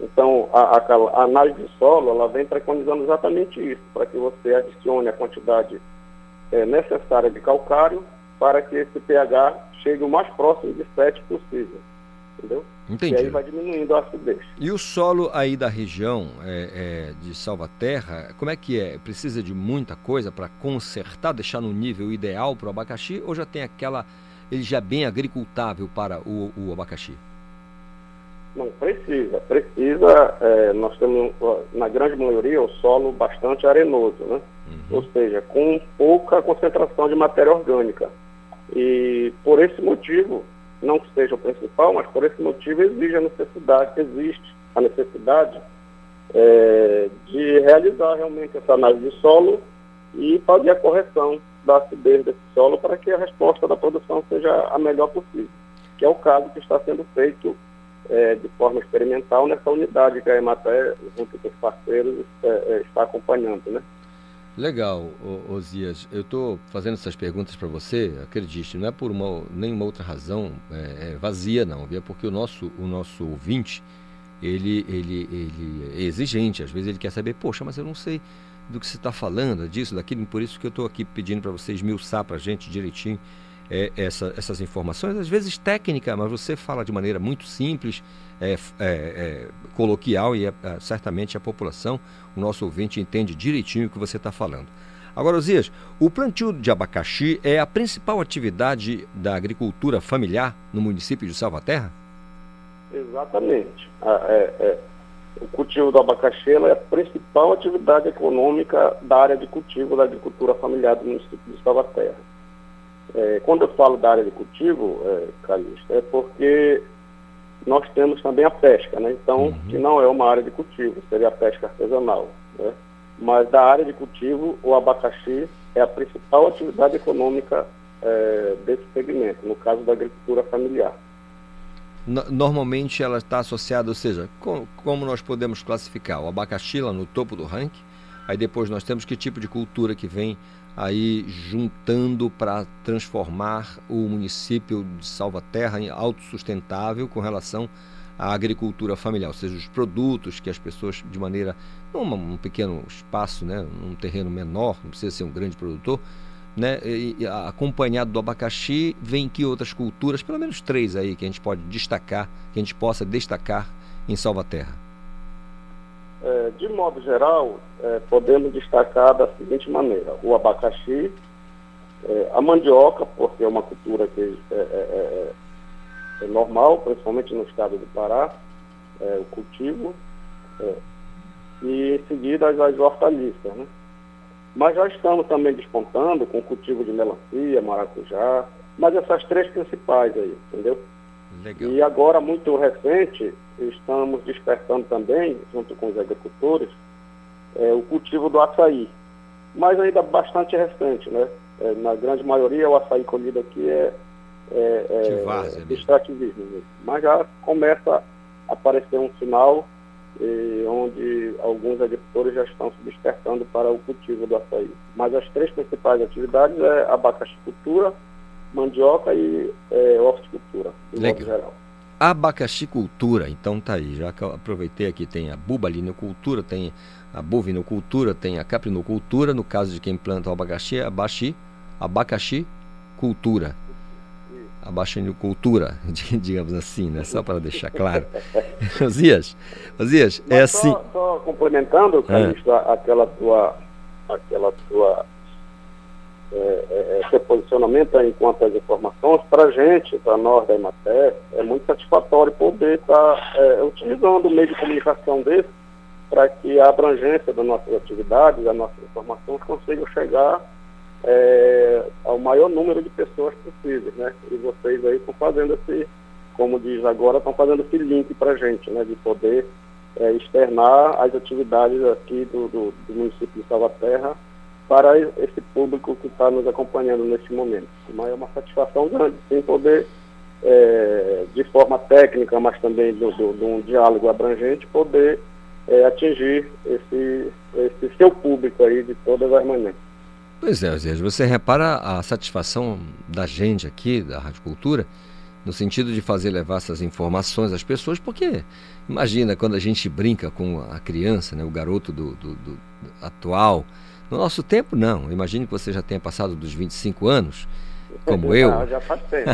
Então, a, a, a análise de solo, ela vem preconizando exatamente isso, para que você adicione a quantidade é, necessária de calcário para que esse pH chegue o mais próximo de 7 possível. Entendeu? Entendi. E aí vai diminuindo a acidez. E o solo aí da região é, é, de Salvaterra, como é que é? Precisa de muita coisa para consertar, deixar no nível ideal para o abacaxi ou já tem aquela. Ele já é bem agricultável para o, o abacaxi? Não, precisa. Precisa. É, nós temos, na grande maioria, o solo bastante arenoso, né? Uhum. Ou seja, com pouca concentração de matéria orgânica. E por esse motivo, não que seja o principal, mas por esse motivo exige a necessidade, existe a necessidade é, de realizar realmente essa análise de solo e fazer a correção da acidez desse solo para que a resposta da produção seja a melhor possível, que é o caso que está sendo feito é, de forma experimental nessa unidade que a Ematé, junto com os parceiros, é, é está acompanhando, né? Legal, Osias. Eu estou fazendo essas perguntas para você, acredite, não é por uma, nenhuma outra razão é, é vazia, não, é porque o nosso, o nosso ouvinte, ele, ele, ele é exigente, às vezes ele quer saber, poxa, mas eu não sei do que você está falando, disso, daquilo, por isso que eu estou aqui pedindo para você esmiuçar para a gente direitinho é, essa, essas informações, às vezes técnica, mas você fala de maneira muito simples, é, é, é coloquial e é, é, certamente a população, o nosso ouvinte, entende direitinho o que você está falando. Agora, Osias, o plantio de abacaxi é a principal atividade da agricultura familiar no município de Salvaterra? Exatamente. É, o cultivo do abacaxi é a principal atividade econômica da área de cultivo da agricultura familiar do município de Salvaterra. É, quando eu falo da área de cultivo, é, Calista, é porque nós temos também a pesca, né? Então, uhum. que não é uma área de cultivo, seria a pesca artesanal, né? Mas da área de cultivo, o abacaxi é a principal atividade econômica é, desse segmento, no caso da agricultura familiar. Normalmente ela está associada, ou seja, com, como nós podemos classificar o abacaxi lá no topo do ranking, aí depois nós temos que tipo de cultura que vem aí juntando para transformar o município de Salvaterra em autossustentável com relação à agricultura familiar, ou seja, os produtos que as pessoas de maneira num um pequeno espaço, né, num terreno menor, não precisa ser um grande produtor, né, e, e, acompanhado do abacaxi, vem que outras culturas, pelo menos três aí que a gente pode destacar, que a gente possa destacar em Salvaterra. É, de modo geral, é, podemos destacar da seguinte maneira: o abacaxi, é, a mandioca, porque é uma cultura que é, é, é, é normal, principalmente no estado do Pará, o cultivo, e em seguida as, as hortaliças. Né? Mas já estamos também despontando com o cultivo de melancia, maracujá, mas essas três principais aí, entendeu? Legal. E agora, muito recente, estamos despertando também, junto com os agricultores, é, o cultivo do açaí. Mas ainda bastante recente, né? É, na grande maioria, o açaí colhido aqui é, é, é extrativismo mesmo. Mas já começa a aparecer um sinal onde alguns agricultores já estão se despertando para o cultivo do açaí. Mas as três principais atividades é abacaxicultura, mandioca e é, horticultura, de modo geral. Abacaxicultura, então tá aí, já que eu aproveitei aqui, tem a bubalinocultura, tem a bovinocultura, tem a caprinocultura, no caso de quem planta o abacaxi, abaxi, abacaxi cultura. a baixanicultura, digamos assim, né? Só para deixar claro. Osias, Osias, é assim. Só, só complementando, Calixto, é. aquela tua, aquela tua é, é, é seu posicionamento enquanto as informações, para a gente, para nós da Emater, é muito satisfatório poder estar tá, é, utilizando o meio de comunicação desse para que a abrangência das nossas atividades, das nossas informações consigam chegar é, ao maior número de pessoas possíveis, né? E vocês aí estão fazendo esse, como diz agora, estão fazendo esse link para a gente, né? De poder é, externar as atividades aqui do, do, do município de Salvaterra para esse público que está nos acompanhando neste momento. Mas é uma satisfação grande, sim, poder, é, de forma técnica, mas também de um diálogo abrangente, poder é, atingir esse, esse seu público aí de todas as manhãs. Pois é, Zé, você repara a satisfação da gente aqui, da Rádio Cultura, no sentido de fazer levar essas informações às pessoas, porque imagina quando a gente brinca com a criança, né, o garoto do, do, do atual. No nosso tempo, não. Imagine que você já tenha passado dos 25 anos como eu. Ah, já faz tempo.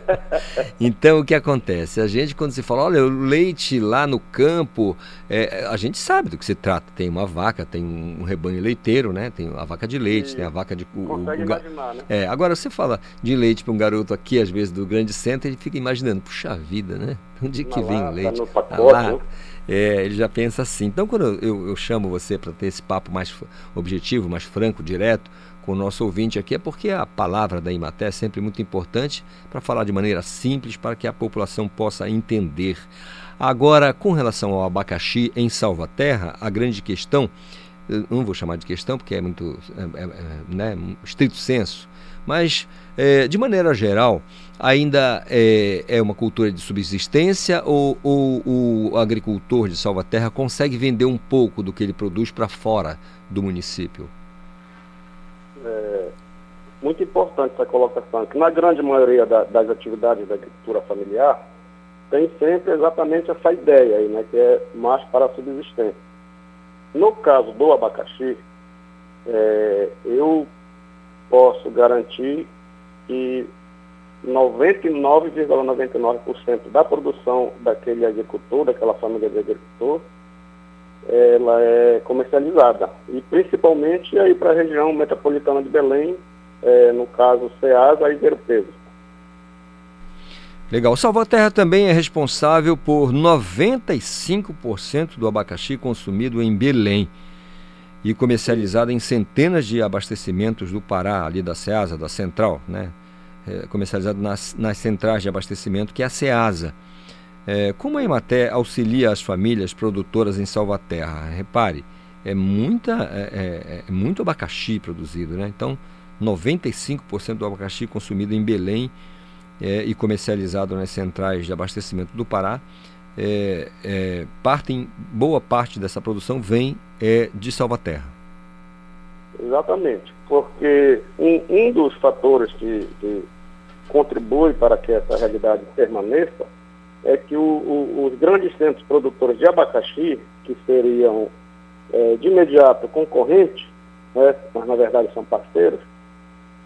então o que acontece? A gente, quando se fala, olha, o leite lá no campo, é, a gente sabe do que se trata. Tem uma vaca, tem um rebanho leiteiro, né? Tem a vaca de leite, e tem a vaca de. O, consegue o, imaginar, né? É, agora você fala de leite para um garoto aqui, às vezes, do grande centro, ele fica imaginando, puxa vida, né? Onde que vem o leite? No pacote, é, ele já pensa assim. Então, quando eu, eu chamo você para ter esse papo mais objetivo, mais franco, direto, com o nosso ouvinte aqui é porque a palavra da Imaté é sempre muito importante para falar de maneira simples para que a população possa entender. Agora, com relação ao abacaxi em Salvaterra, a grande questão, não vou chamar de questão porque é muito é, é, é né, estrito senso, mas é, de maneira geral, ainda é, é, uma cultura de subsistência ou, ou o agricultor de Salvaterra consegue vender um pouco do que ele produz para fora do município? é, muito importante essa colocação, que na grande maioria da, das atividades da agricultura familiar, tem sempre exatamente essa ideia aí, né, que é mais para a subsistência. No caso do abacaxi, é, eu posso garantir que 99,99% ,99 da produção daquele agricultor, daquela família de agricultor, ela é comercializada. E principalmente aí para a região metropolitana de Belém, é, no caso Ceasa e Ver Peso. Legal. Salvaterra também é responsável por 95% do abacaxi consumido em Belém e comercializado em centenas de abastecimentos do Pará, ali da Ceasa, da Central, né? É, comercializado nas, nas centrais de abastecimento, que é a Ceasa. É, como a Ematé auxilia as famílias produtoras em Salvaterra? Repare, é, muita, é, é, é muito abacaxi produzido, né? Então, 95% do abacaxi consumido em Belém é, e comercializado nas centrais de abastecimento do Pará, é, partem, boa parte dessa produção vem de Salvaterra. Exatamente, porque um, um dos fatores que, que contribui para que essa realidade permaneça é que o, o, os grandes centros produtores de abacaxi, que seriam é, de imediato concorrentes, né, mas na verdade são parceiros,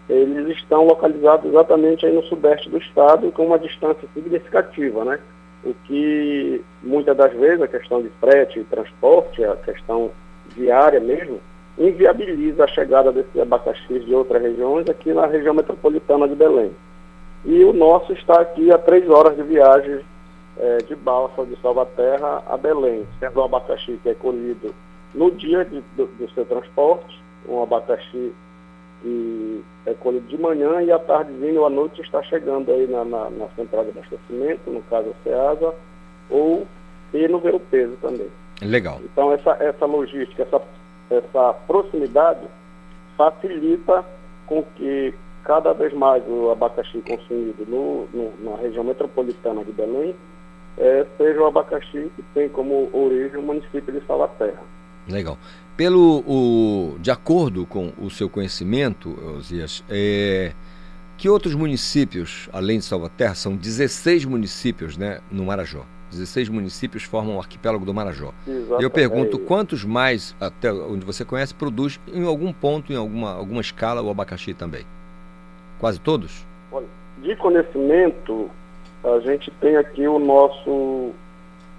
eles estão localizados exatamente aí no sudeste do estado com uma distância significativa, né? O que muitas das vezes a questão de frete e transporte, a questão viária mesmo, inviabiliza a chegada desses abacaxis de outras regiões aqui na região metropolitana de Belém. E o nosso está aqui a três horas de viagem é, de balsa de Salvaterra a Belém, sendo o abacaxi que é colhido no dia de, do, do, seu transporte, um abacaxi que é colhido de manhã e à tardezinha ou à noite está chegando aí na, na, na central de abastecimento, no caso a SEASA, ou e no Ver Peso também. Legal. Então essa, essa logística, essa, essa proximidade facilita com que cada vez mais o abacaxi consumido no, no, na região metropolitana de Belém é, seja o abacaxi que tem como origem o município de Salaterra. Legal. Pelo, o, de acordo com o seu conhecimento, Osias, é, que outros municípios, além de Salvaterra, são 16 municípios né, no Marajó. 16 municípios formam o arquipélago do Marajó. Eu pergunto quantos mais, até onde você conhece, produz em algum ponto, em alguma, alguma escala, o abacaxi também? Quase todos? De conhecimento, a gente tem aqui o nosso,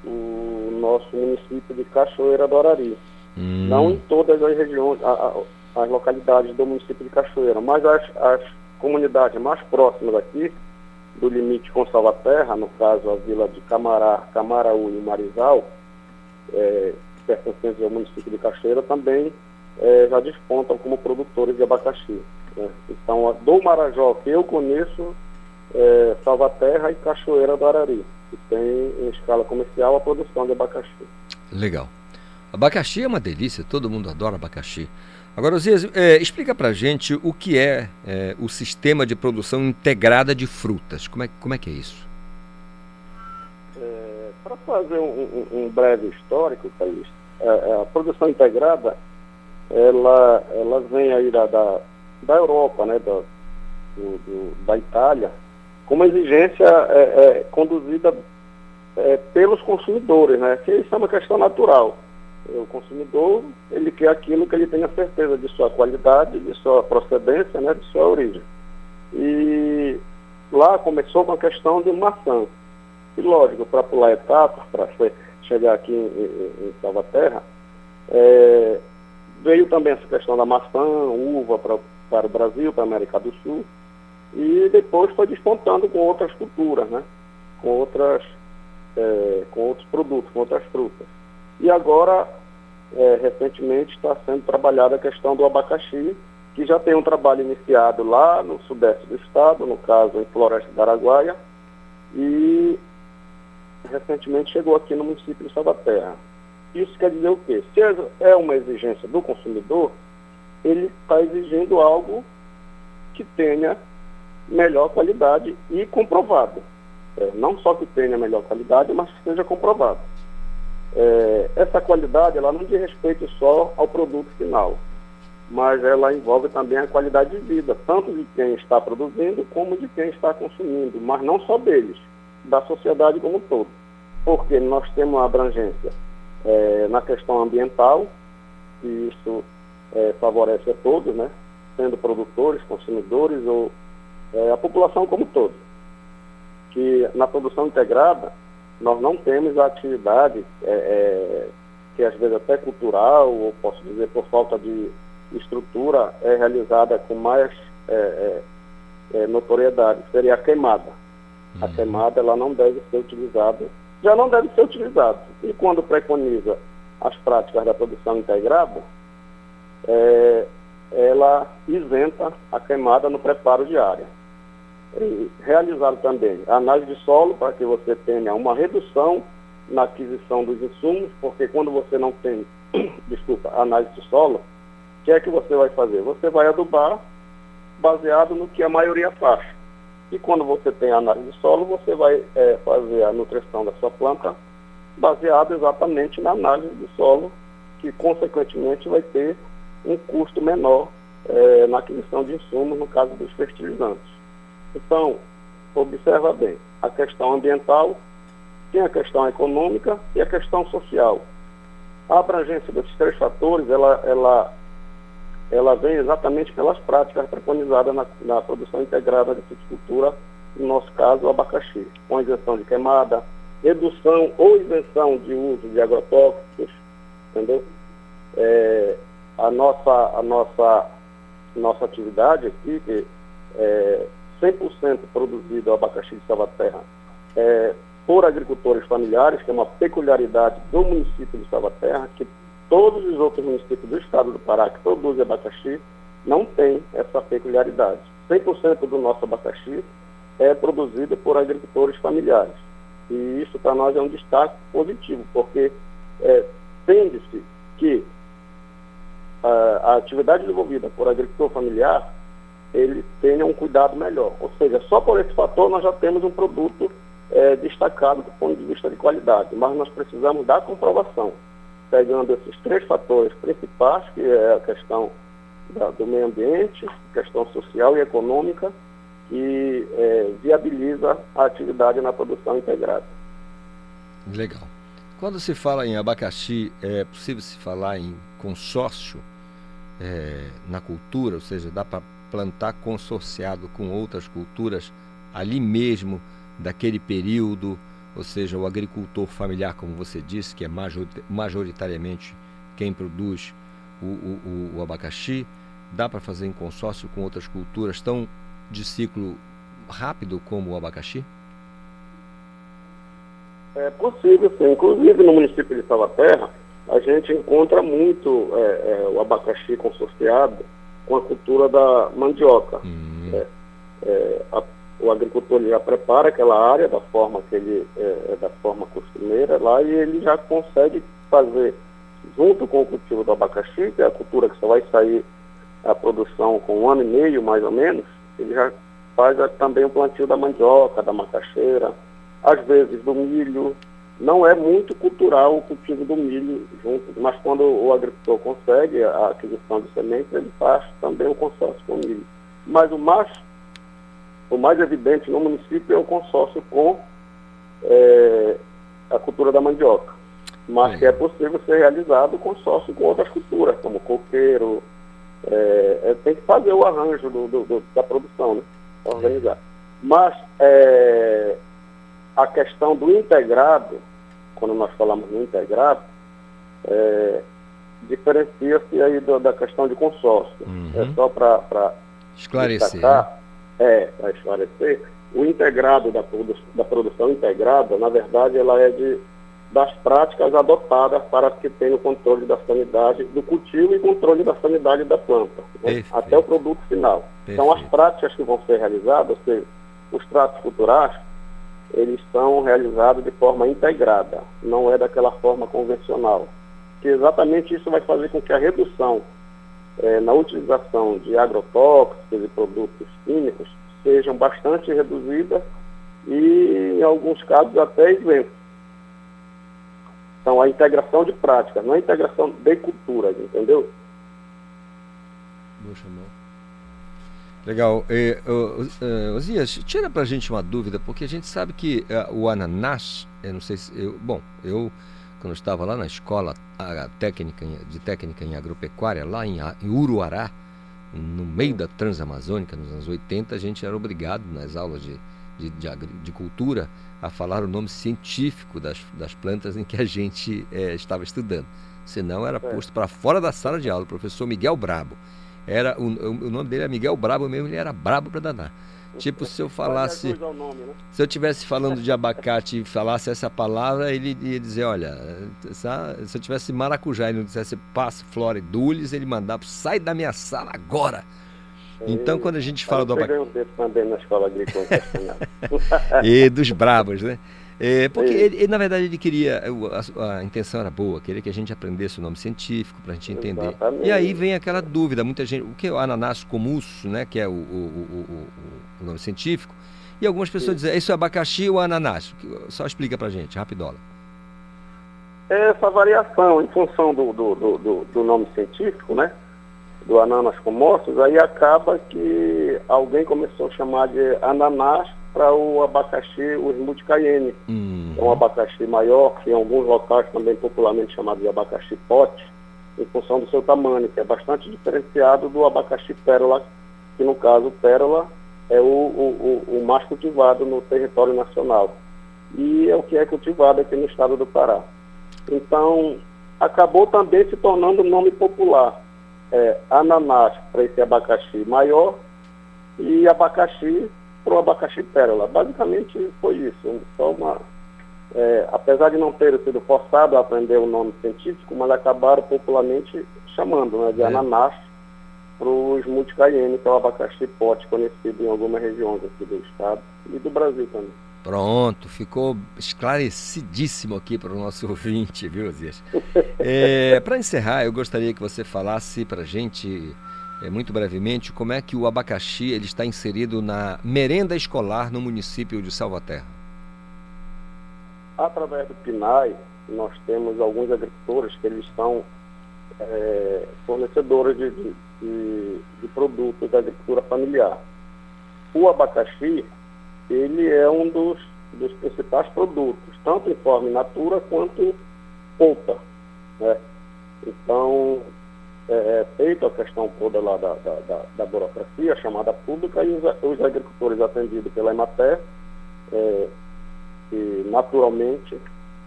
o nosso município de Cachoeira do Arari. Hum. Não em todas as regiões, a, a, as localidades do município de Cachoeira, mas as, as comunidades mais próximas aqui, do limite com Salvaterra, no caso a vila de Camará, Camaraú e Marizal, é, pertencentes ao município de Cachoeira, também é, já despontam como produtores de abacaxi. Né? Então, a do Marajó, que eu conheço, é, Salvaterra e Cachoeira do Arari, que tem em escala comercial a produção de abacaxi. Legal. Abacaxi é uma delícia, todo mundo adora abacaxi. Agora, Zias, é, explica pra gente o que é, é, o sistema de produção integrada de frutas. Como é, como é que é isso? É, Para fazer um, um, um, breve histórico, Calixto, é, é, a produção integrada, ela, ela vem aí da, da, da Europa, né, da, do, do, da Itália, com uma exigência é, conduzida pelos consumidores, né, que isso é uma questão natural o consumidor, ele quer aquilo que ele tenha certeza de sua qualidade, de sua procedência, né, de sua origem. E lá começou com a questão de maçã. E lógico, para pular etapas, para chegar aqui em, em Salvaterra, é, veio também essa questão da maçã, uva pra, para o Brasil, para a América do Sul, e depois foi despontando com outras culturas, né? com, outras, é, com outros produtos, com outras frutas. E agora, é, recentemente, está sendo trabalhada a questão do abacaxi, que já tem um trabalho iniciado lá no sudeste do estado, no caso em Floresta da Araguaia, e recentemente chegou aqui no município de Salvaterra. Isso quer dizer o quê? Se é uma exigência do consumidor, ele está exigindo algo que tenha melhor qualidade e comprovado. É, não só que tenha melhor qualidade, mas que seja comprovado é, essa qualidade ela não diz respeito só ao produto final, mas ela envolve também a qualidade de vida, tanto de quem está produzindo como de quem está consumindo, mas não só deles, da sociedade como um todo. Porque nós temos uma abrangência é, na questão ambiental, e isso é, favorece a todos, né? sendo produtores, consumidores ou é, a população como um todo. Que na produção integrada, nós não temos a atividade é, é, que às vezes até cultural, ou posso dizer por falta de estrutura, é realizada com mais é, é, notoriedade, seria a queimada. Uhum. A queimada ela não deve ser utilizada, já não deve ser utilizada. E quando preconiza as práticas da produção integrada, ela isenta a queimada no preparo de área realizar também análise de solo para que você tenha uma redução na aquisição dos insumos, porque quando você não tem, desculpa, análise de solo, o que é que você vai fazer? Você vai adubar baseado no que a maioria faz. E quando você tem análise de solo, você vai é, fazer a nutrição da sua planta baseado exatamente na análise de solo, que consequentemente vai ter um custo menor é, na aquisição de insumos, no caso dos fertilizantes. Então, observa bem, a questão ambiental, tem a questão econômica e a questão social. A abrangência desses três fatores, ela, ela, ela vem exatamente pelas práticas preconizadas na, na produção integrada de fruticultura, no nosso caso, o abacaxi, com isenção de queimada, redução ou isenção de uso de agrotóxicos, entendeu? É, a nossa, a nossa, nossa atividade aqui, que é, 100% produzido abacaxi de Salvaterra é, por agricultores familiares, que é uma peculiaridade do município de Salvaterra, que todos os outros municípios do estado do Pará que produzem abacaxi não tem essa peculiaridade. 100% do nosso abacaxi é produzido por agricultores familiares. E isso para nós é um destaque positivo, porque é, tende-se que a, a atividade desenvolvida por agricultor familiar ele tenha um cuidado melhor. Ou seja, só por esse fator nós já temos um produto é, destacado do ponto de vista de qualidade, mas nós precisamos da comprovação, pegando esses três fatores principais, que é a questão da, do meio ambiente, questão social e econômica, que é, viabiliza a atividade na produção integrada. Legal. Quando se fala em abacaxi, é possível se falar em consórcio é, na cultura, ou seja, dá para plantar consorciado com outras culturas ali mesmo daquele período, ou seja, o agricultor familiar, como você disse, que é majoritariamente quem produz o, o, o abacaxi, dá para fazer em consórcio com outras culturas tão de ciclo rápido como o abacaxi? É possível, sim. Inclusive no município de Salvaterra, a gente encontra muito é, é, o abacaxi consorciado com a cultura da mandioca. Uhum. É, é, a, o agricultor já prepara aquela área da forma que ele é, é, da forma costumeira lá e ele já consegue fazer junto com o cultivo do abacaxi, que é a cultura que só vai sair a produção com um ano e meio mais ou menos, ele já faz também o plantio da mandioca, da macaxeira, às vezes do milho. Não é muito cultural o cultivo do milho junto, mas quando o agricultor consegue a aquisição de sementes, ele faz também o consórcio com o milho. Mas o mais, o mais evidente no município é o consórcio com é, a cultura da mandioca. Mas que é possível ser realizado o consórcio com outras culturas, como coqueiro, é, é, tem que fazer o arranjo do, do, do, da produção, né? Organizar. Mas é, a questão do integrado, quando nós falamos do integrado, é, diferencia-se aí do, da questão de consórcio. Uhum. É só para esclarecer. Destacar, né? É, para esclarecer, o integrado da, produ da produção integrada, na verdade, ela é de das práticas adotadas para que tenha o controle da sanidade do cultivo e controle da sanidade da planta, né? até o produto final. Perfeito. Então, as práticas que vão ser realizadas, ou seja, os tratos culturais, eles são realizados de forma integrada, não é daquela forma convencional. Que exatamente isso vai fazer com que a redução é, na utilização de agrotóxicos e produtos químicos sejam bastante reduzidas e, em alguns casos, até isentas. Então, a integração de práticas, não a integração de culturas, entendeu? Boa chamou. Legal. E, uh, Osias, tira pra gente uma dúvida, porque a gente sabe que uh, o ananás, eu não sei se. Eu, bom, eu, quando estava lá na escola a, técnica, de técnica em agropecuária, lá em, em Uruará, no meio da Transamazônica, nos anos 80, a gente era obrigado, nas aulas de, de, de, de cultura, a falar o nome científico das, das plantas em que a gente é, estava estudando. Senão era é. posto para fora da sala de aula. O professor Miguel Brabo. Era, o, o nome dele é Miguel Brabo mesmo, ele era brabo para danar. Tipo, se eu falasse. Nome, né? Se eu tivesse falando de abacate e falasse essa palavra, ele ia dizer: olha, se eu tivesse maracujá e não dissesse passe, flora e dulles, ele mandava: sai da minha sala agora. Então, quando a gente fala do abacate. Eu também na escola agrícola E dos brabos, né? É, porque ele, ele, na verdade, ele queria, a, a, intenção era boa, queria que a gente aprendesse o nome científico para a gente entender. Exatamente. E aí vem aquela dúvida, muita gente, o que é o ananás comus, né, que é o, o, o, o nome científico, e algumas pessoas Sim. dizem, isso é abacaxi ou ananás? Só explica para a gente, rapidola. É essa variação em função do, do, do, do nome científico, né? do ananas com moços, aí acaba que alguém começou a chamar de ananás para o abacaxi, o smoothie cayenne. Uhum. É um abacaxi maior, que em alguns locais também popularmente chamado de abacaxi pote, em função do seu tamanho, que é bastante diferenciado do abacaxi pérola, que no caso pérola é o, o, o, o mais cultivado no território nacional. E é o que é cultivado aqui no estado do Pará. Então, acabou também se tornando um nome popular é, ananás para esse abacaxi maior e abacaxi para o abacaxi pérola. Basicamente foi isso. Só uma, é, apesar de não ter sido forçado a aprender o nome científico, mas acabaram popularmente chamando né, de é. ananás para o smoothie cayenne, que é o abacaxi pote conhecido em algumas regiões aqui do estado e do Brasil também. Pronto, ficou esclarecidíssimo aqui para o nosso ouvinte, viu, Zias? É, para encerrar, eu gostaria que você falasse para a gente, muito brevemente, como é que o abacaxi ele está inserido na merenda escolar no município de Salvaterra. Através do PNAE, nós temos alguns agricultores que eles são é, fornecedores de, de, de produtos da agricultura familiar. O abacaxi ele é um dos, dos principais produtos, tanto em forma in natura quanto polpa. Né? Então, é, é feito a questão toda lá da, da, da, da burocracia, chamada pública, e os, os agricultores atendidos pela Emater, é, que naturalmente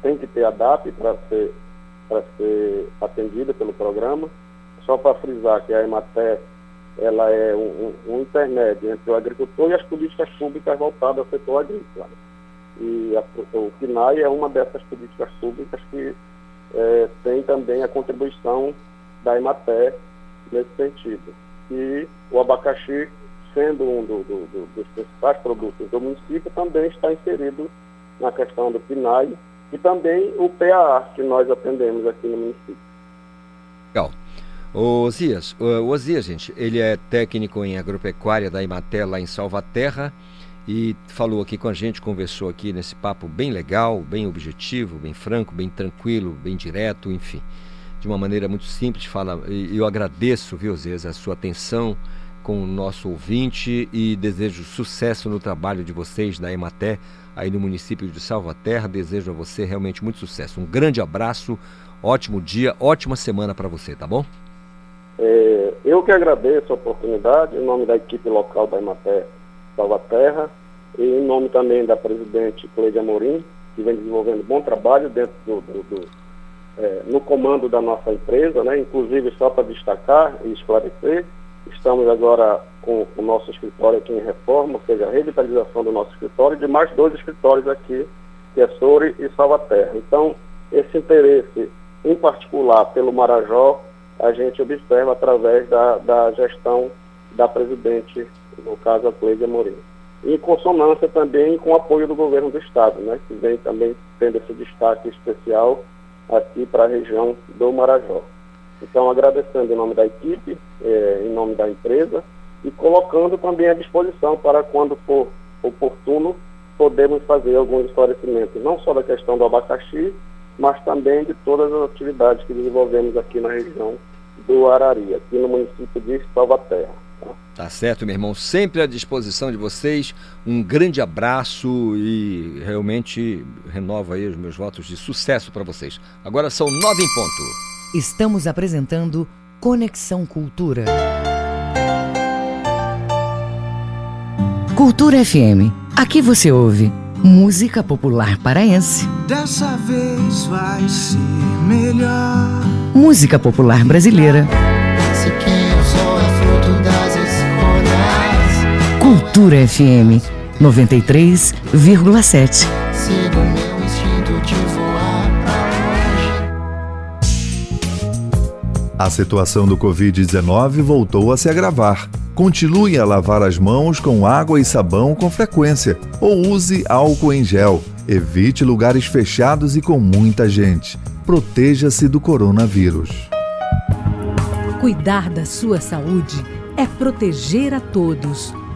tem que ter a DAP para ser, ser atendida pelo programa. Só para frisar que a Emater ela é um, um, um, intermédio entre o agricultor e as políticas públicas voltadas ao setor agrícola. E a, o FINAI é uma dessas políticas públicas que é, tem também a contribuição da Emater nesse sentido. E o abacaxi, sendo um do, do, do, dos principais produtos do município, também está inserido na questão do PNAE e também o PAA, que nós atendemos aqui no município. Legal. O Osias, o Osias, gente, ele é técnico em agropecuária da Imater lá em Salvaterra e falou aqui com a gente, conversou aqui nesse papo bem legal, bem objetivo, bem franco, bem tranquilo, bem direto, enfim de uma maneira muito simples, fala, e eu agradeço, viu, Zez, a sua atenção com o nosso ouvinte e desejo sucesso no trabalho de vocês da Ematé aí no município de Salvaterra. Desejo a você realmente muito sucesso. Um grande abraço, ótimo dia, ótima semana para você, tá bom? É, eu que agradeço a oportunidade, em nome da equipe local da Ematé Salvaterra e em nome também da presidente Cleide Amorim, que vem desenvolvendo bom trabalho dentro do, do, do é, no comando da nossa empresa, né? inclusive só para destacar e esclarecer, estamos agora com o nosso escritório aqui em reforma, ou seja, a revitalização do nosso escritório e de mais dois escritórios aqui, que é Soure e Salvaterra. Então, esse interesse em particular pelo Marajó, a gente observa através da, da gestão da presidente, no caso a Cleide Amorim. Em consonância também com o apoio do governo do Estado, né, que vem também tendo esse destaque especial aqui para a região do Marajó. Então, agradecendo em nome da equipe, eh, em nome da empresa e colocando também à disposição para quando for oportuno podermos fazer alguns esclarecimentos, não só da questão do abacaxi, mas também de todas as atividades que desenvolvemos aqui na região do Arari, aqui no município de Salvaterra. Tá certo, meu irmão. Sempre à disposição de vocês. Um grande abraço e realmente renovo aí os meus votos de sucesso para vocês. Agora são nove em ponto. Estamos apresentando Conexão Cultura. Cultura FM. Aqui você ouve música popular paraense. Dessa vez vai ser melhor. Música popular brasileira. Cultura FM 93,7. Sigo meu instinto de voar pra longe. A situação do Covid-19 voltou a se agravar. Continue a lavar as mãos com água e sabão com frequência ou use álcool em gel. Evite lugares fechados e com muita gente. Proteja-se do coronavírus. Cuidar da sua saúde é proteger a todos.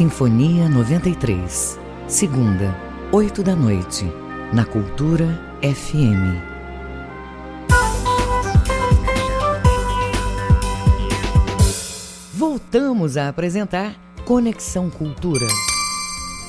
Sinfonia 93. Segunda, 8 da noite, na Cultura FM. Voltamos a apresentar Conexão Cultura.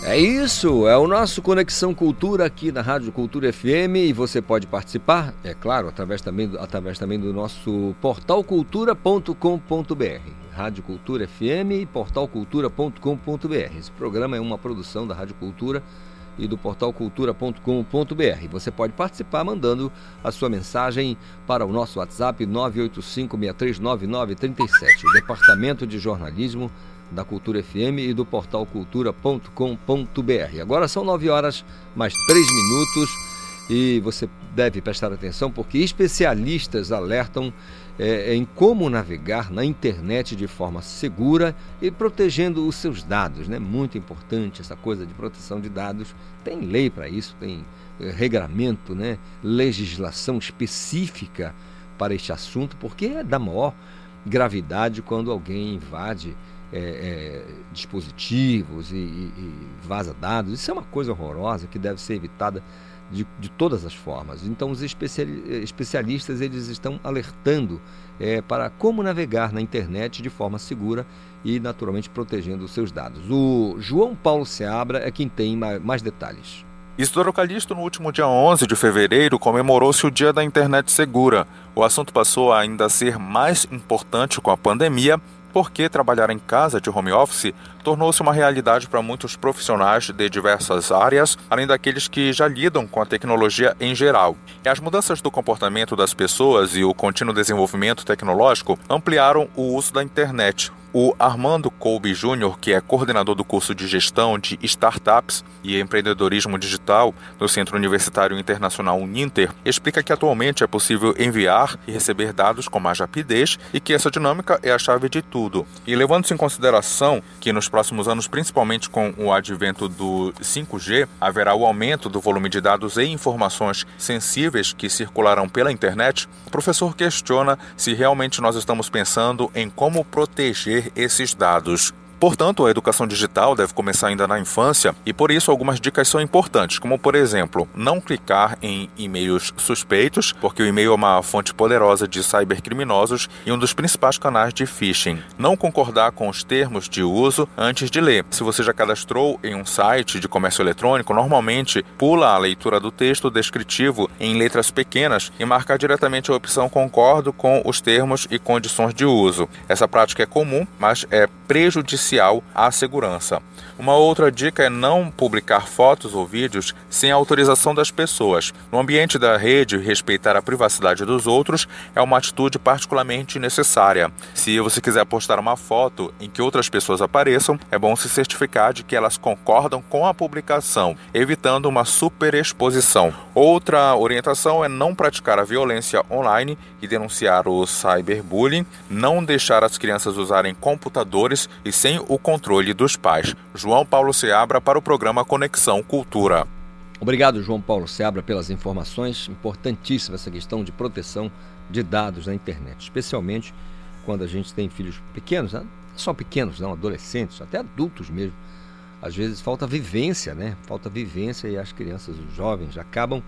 É isso, é o nosso Conexão Cultura aqui na Rádio Cultura FM e você pode participar, é claro, através também, através também do nosso portal cultura.com.br. Rádio Cultura FM e portalcultura.com.br. Esse programa é uma produção da Rádio Cultura e do portal cultura.com.br. Você pode participar mandando a sua mensagem para o nosso WhatsApp 985639937. Departamento de Jornalismo da Cultura FM e do portal cultura.com.br. Agora são 9 horas mais 3 minutos e você deve prestar atenção porque especialistas alertam eh, em como navegar na internet de forma segura e protegendo os seus dados. Né? Muito importante essa coisa de proteção de dados. Tem lei para isso, tem eh, regramento, né, legislação específica para este assunto, porque é da maior gravidade quando alguém invade é, é, dispositivos e, e, e, vaza dados. Isso é uma coisa horrorosa que deve ser evitada de, de todas as formas. Então, os especialistas eles estão alertando é, para como navegar na internet de forma segura e, naturalmente, protegendo os seus dados. O João Paulo Seabra é quem tem mais detalhes. Isidoro Calixto, no último dia 11 de fevereiro, comemorou-se o Dia da Internet Segura. O assunto passou a ainda ser mais importante com a pandemia porque trabalhar em casa de home office tornou-se uma realidade para muitos profissionais de diversas áreas, além daqueles que já lidam com a tecnologia em geral. E as mudanças do comportamento das pessoas e o contínuo desenvolvimento tecnológico ampliaram o uso da internet, o Armando Colby Júnior, que é coordenador do curso de gestão de startups e empreendedorismo digital do Centro Universitário Internacional Uninter, explica que atualmente é possível enviar e receber dados com mais rapidez e que essa dinâmica é a chave de tudo. E levando-se em consideração que nos próximos anos, principalmente com o advento do 5G, haverá o aumento do volume de dados e informações sensíveis que circularão pela internet, o professor questiona se realmente nós estamos pensando em como proteger esses dados. Portanto, a educação digital deve começar ainda na infância e por isso algumas dicas são importantes, como por exemplo, não clicar em e-mails suspeitos, porque o e-mail é uma fonte poderosa de cybercriminosos e um dos principais canais de phishing. Não concordar com os termos de uso antes de ler. Se você já cadastrou em um site de comércio eletrônico, normalmente pula a leitura do texto descritivo em letras pequenas e marcar diretamente a opção concordo com os termos e condições de uso. Essa prática é comum, mas é prejudicial à segurança. Uma outra dica é não publicar fotos ou vídeos sem autorização das pessoas. No ambiente da rede, respeitar a privacidade dos outros é uma atitude particularmente necessária. Se você quiser postar uma foto em que outras pessoas apareçam, é bom se certificar de que elas concordam com a publicação, evitando uma superexposição. Outra orientação é não praticar a violência online e denunciar o cyberbullying, não deixar as crianças usarem computadores e sem o controle dos pais. João Paulo Seabra para o programa Conexão Cultura. Obrigado, João Paulo Seabra, pelas informações. Importantíssima essa questão de proteção de dados na internet, especialmente quando a gente tem filhos pequenos, né? só pequenos, não, adolescentes, até adultos mesmo. Às vezes falta vivência, né? Falta vivência e as crianças, os jovens, acabam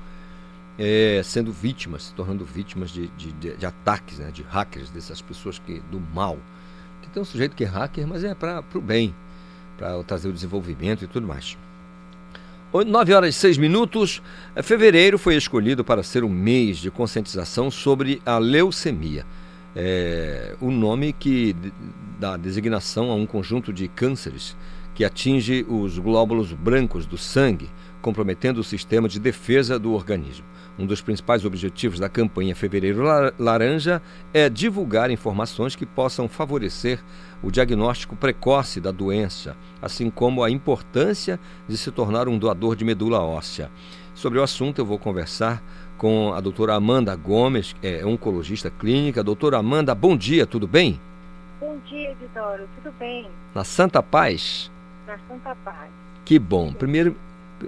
é, sendo vítimas, se tornando vítimas de, de, de, de ataques, né? de hackers, dessas pessoas que do mal tem um sujeito que é hacker, mas é para o bem, para trazer o desenvolvimento e tudo mais. 9 horas e 6 minutos. É, fevereiro foi escolhido para ser um mês de conscientização sobre a leucemia. É, o nome que dá designação a um conjunto de cânceres que atinge os glóbulos brancos do sangue, comprometendo o sistema de defesa do organismo. Um dos principais objetivos da campanha Fevereiro Laranja é divulgar informações que possam favorecer o diagnóstico precoce da doença, assim como a importância de se tornar um doador de medula óssea. Sobre o assunto, eu vou conversar com a doutora Amanda Gomes, que é oncologista clínica. Doutora Amanda, bom dia, tudo bem? Bom dia, Vitório, tudo bem? Na Santa Paz? Na Santa Paz. Que bom. Primeiro,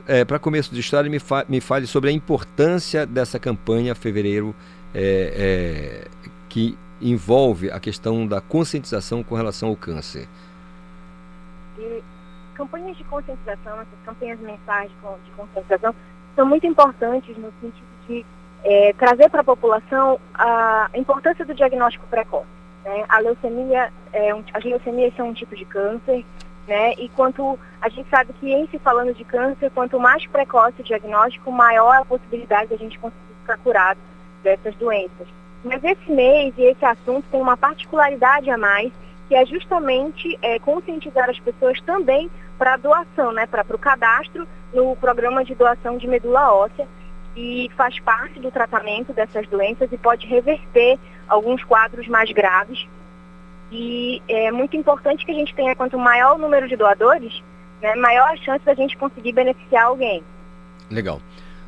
é, para começo de história, me, fa me fale sobre a importância dessa campanha fevereiro é, é, que envolve a questão da conscientização com relação ao câncer. E campanhas de conscientização, essas campanhas mensais de conscientização, são muito importantes no sentido de é, trazer para a população a importância do diagnóstico precoce. Né? A leucemia, é um, as leucemias são um tipo de câncer né? E quanto a gente sabe que em se falando de câncer, quanto mais precoce o diagnóstico, maior a possibilidade de a gente conseguir ficar curado dessas doenças. Mas esse mês e esse assunto tem uma particularidade a mais, que é justamente é, conscientizar as pessoas também para a doação, né? Para o cadastro no programa de doação de medula óssea, e faz parte do tratamento dessas doenças e pode reverter alguns quadros mais graves e é muito importante que a gente tenha, quanto maior o número de doadores, né, maior a chance da gente conseguir beneficiar alguém. Legal.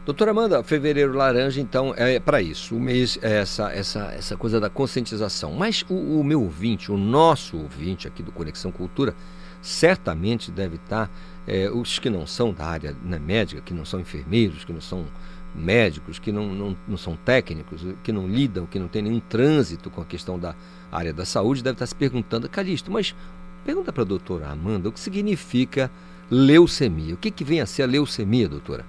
Doutora Amanda, fevereiro laranja, então, é para isso. O mês é essa, essa, essa coisa da conscientização. Mas o, o meu ouvinte, o nosso ouvinte aqui do Conexão Cultura, certamente deve estar é, os que não são da área né, médica, que não são enfermeiros, que não são médicos, que não, não, não são técnicos, que não lidam, que não têm nenhum trânsito com a questão da área da saúde, deve estar se perguntando, Calixto, mas pergunta para a doutora Amanda o que significa leucemia. O que, que vem a ser a leucemia, doutora?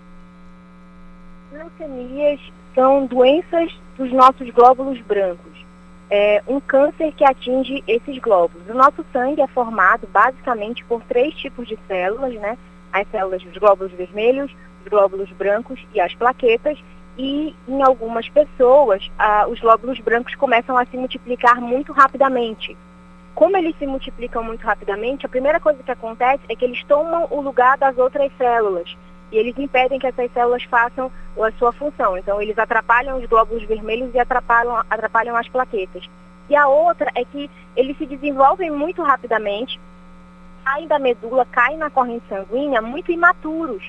Leucemias são doenças dos nossos glóbulos brancos. É um câncer que atinge esses glóbulos. O nosso sangue é formado basicamente por três tipos de células, né? As células dos glóbulos vermelhos, os glóbulos brancos e as plaquetas. E em algumas pessoas, ah, os glóbulos brancos começam a se multiplicar muito rapidamente. Como eles se multiplicam muito rapidamente, a primeira coisa que acontece é que eles tomam o lugar das outras células e eles impedem que essas células façam a sua função. Então, eles atrapalham os glóbulos vermelhos e atrapalham, atrapalham as plaquetas. E a outra é que eles se desenvolvem muito rapidamente, saem da medula, caem na corrente sanguínea muito imaturos.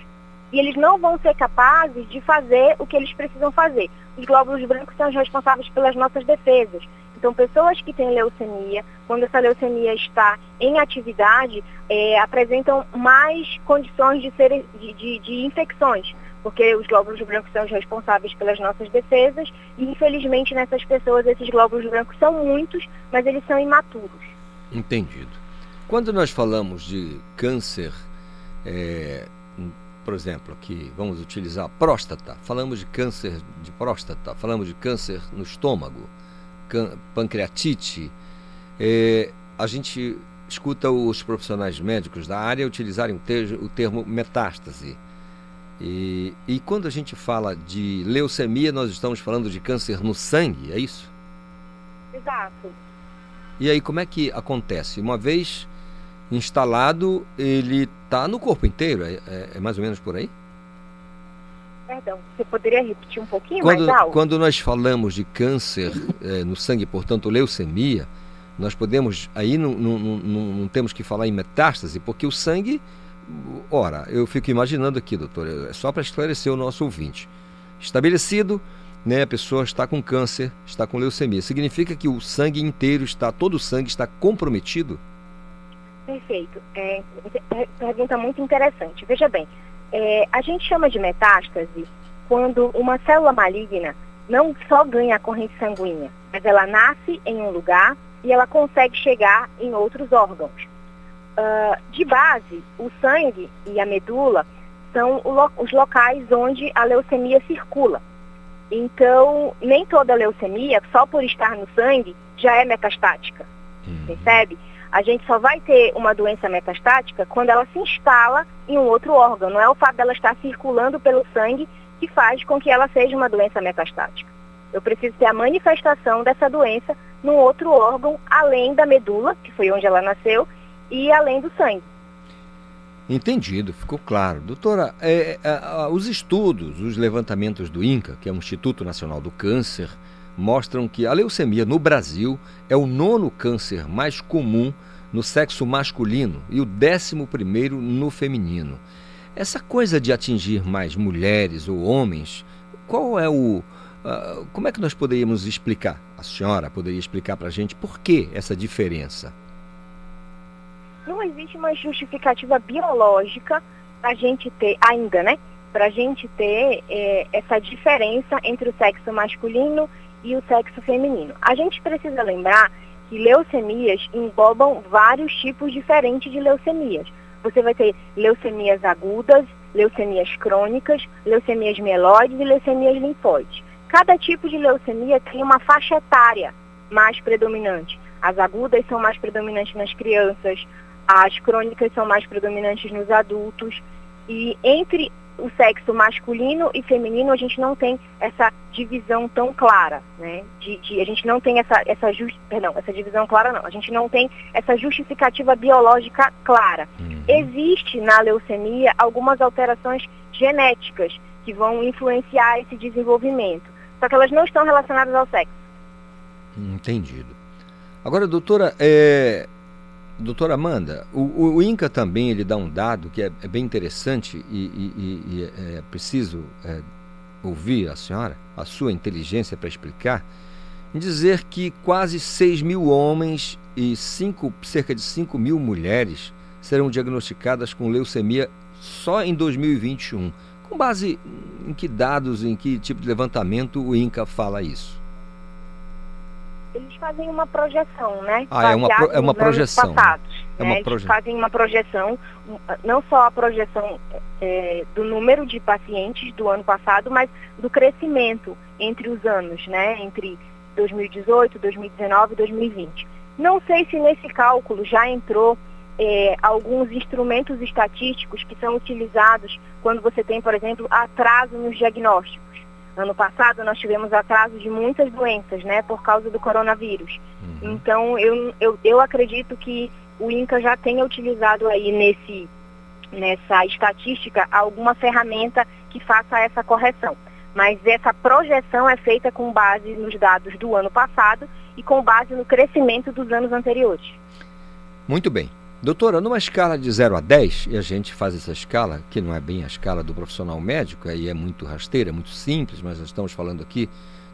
E eles não vão ser capazes de fazer o que eles precisam fazer. Os glóbulos brancos são os responsáveis pelas nossas defesas. Então, pessoas que têm leucemia, quando essa leucemia está em atividade, é, apresentam mais condições de, ser, de, de, de infecções, porque os glóbulos brancos são os responsáveis pelas nossas defesas e, infelizmente, nessas pessoas, esses glóbulos brancos são muitos, mas eles são imaturos. Entendido. Quando nós falamos de câncer, é, por exemplo, aqui vamos utilizar próstata, falamos de câncer de próstata, falamos de câncer no estômago, pancreatite, é, a gente escuta os profissionais médicos da área utilizarem o, te o termo metástase. E, e quando a gente fala de leucemia, nós estamos falando de câncer no sangue, é isso? Exato. E aí, como é que acontece? Uma vez instalado, ele está no corpo inteiro? É, é, é mais ou menos por aí? Perdão, você poderia repetir um pouquinho quando, mais alto? Quando nós falamos de câncer é, no sangue, portanto, leucemia, nós podemos, aí não, não, não, não, temos que falar em metástase, porque o sangue, ora, eu fico imaginando aqui, doutor, é só para esclarecer o nosso ouvinte. Estabelecido, né, a pessoa está com câncer, está com leucemia, significa que o sangue inteiro está, todo o sangue está comprometido? Perfeito. É, pergunta muito interessante. Veja bem, é, a gente chama de metástase quando uma célula maligna não só ganha a corrente sanguínea, mas ela nasce em um lugar e ela consegue chegar em outros órgãos. Uh, de base, o sangue e a medula são os locais onde a leucemia circula. Então, nem toda leucemia, só por estar no sangue, já é metastática. Uhum. Percebe? A gente só vai ter uma doença metastática quando ela se instala em um outro órgão. Não é o fato dela estar circulando pelo sangue que faz com que ela seja uma doença metastática. Eu preciso ter a manifestação dessa doença num outro órgão, além da medula, que foi onde ela nasceu, e além do sangue. Entendido, ficou claro. Doutora, é, é, os estudos, os levantamentos do INCA, que é o Instituto Nacional do Câncer, mostram que a leucemia no Brasil é o nono câncer mais comum no sexo masculino e o décimo primeiro no feminino. Essa coisa de atingir mais mulheres ou homens, qual é o. Uh, como é que nós poderíamos explicar? A senhora poderia explicar para a gente por que essa diferença? Não existe uma justificativa biológica para a gente ter, ainda, né? Para a gente ter é, essa diferença entre o sexo masculino e o sexo feminino. A gente precisa lembrar que leucemias englobam vários tipos diferentes de leucemias. Você vai ter leucemias agudas, leucemias crônicas, leucemias mieloides e leucemias linfóides. Cada tipo de leucemia tem uma faixa etária mais predominante. As agudas são mais predominantes nas crianças, as crônicas são mais predominantes nos adultos. E entre o sexo masculino e feminino, a gente não tem essa divisão tão clara, né? De, de, a gente não tem essa, essa, just, perdão, essa divisão clara não, a gente não tem essa justificativa biológica clara. Uhum. Existe na leucemia algumas alterações genéticas que vão influenciar esse desenvolvimento, só que elas não estão relacionadas ao sexo. Entendido. Agora, doutora, é, Doutora Amanda, o, o, INCA também ele dá um dado que é, é bem interessante e, e, e é, é preciso é, ouvir a senhora, a sua inteligência para explicar, em dizer que quase 6 mil homens e cinco, cerca de 5 mil mulheres serão diagnosticadas com leucemia só em 2021. Com base em que dados, em que tipo de levantamento o INCA fala isso? Eles fazem uma projeção, né? Ah, é uma, pro, é uma projeção. Passados, é né? uma Eles proje... fazem uma projeção, não só a projeção é, do número de pacientes do ano passado, mas do crescimento entre os anos, né? Entre 2018, 2019 e 2020. Não sei se nesse cálculo já entrou é, alguns instrumentos estatísticos que são utilizados quando você tem, por exemplo, atraso nos diagnósticos. Ano passado nós tivemos atraso de muitas doenças, né, por causa do coronavírus. Uhum. Então eu, eu, eu acredito que o INCA já tenha utilizado aí nesse, nessa estatística alguma ferramenta que faça essa correção. Mas essa projeção é feita com base nos dados do ano passado e com base no crescimento dos anos anteriores. Muito bem. Doutora, numa escala de 0 a 10, e a gente faz essa escala, que não é bem a escala do profissional médico, aí é muito rasteira, é muito simples, mas nós estamos falando aqui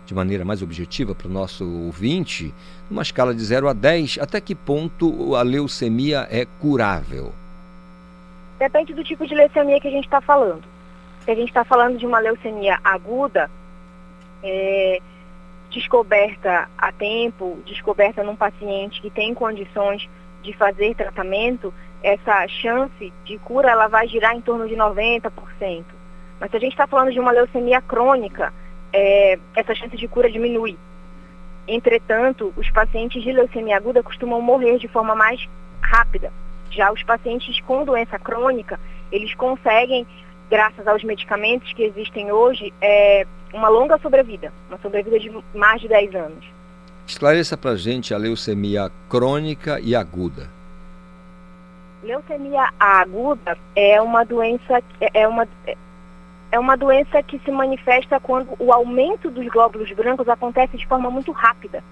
de maneira mais objetiva para o nosso ouvinte, numa escala de 0 a 10, até que ponto a leucemia é curável? Depende do tipo de leucemia que a gente está falando. Se a gente está falando de uma leucemia aguda, é, descoberta a tempo, descoberta num paciente que tem condições de fazer tratamento, essa chance de cura ela vai girar em torno de 90%. Mas se a gente está falando de uma leucemia crônica, é, essa chance de cura diminui. Entretanto, os pacientes de leucemia aguda costumam morrer de forma mais rápida. Já os pacientes com doença crônica, eles conseguem, graças aos medicamentos que existem hoje, é, uma longa sobrevida, uma sobrevida de mais de 10 anos. Esclareça para gente a leucemia crônica e aguda. Leucemia aguda é uma doença é uma é uma doença que se manifesta quando o aumento dos glóbulos brancos acontece de forma muito rápida.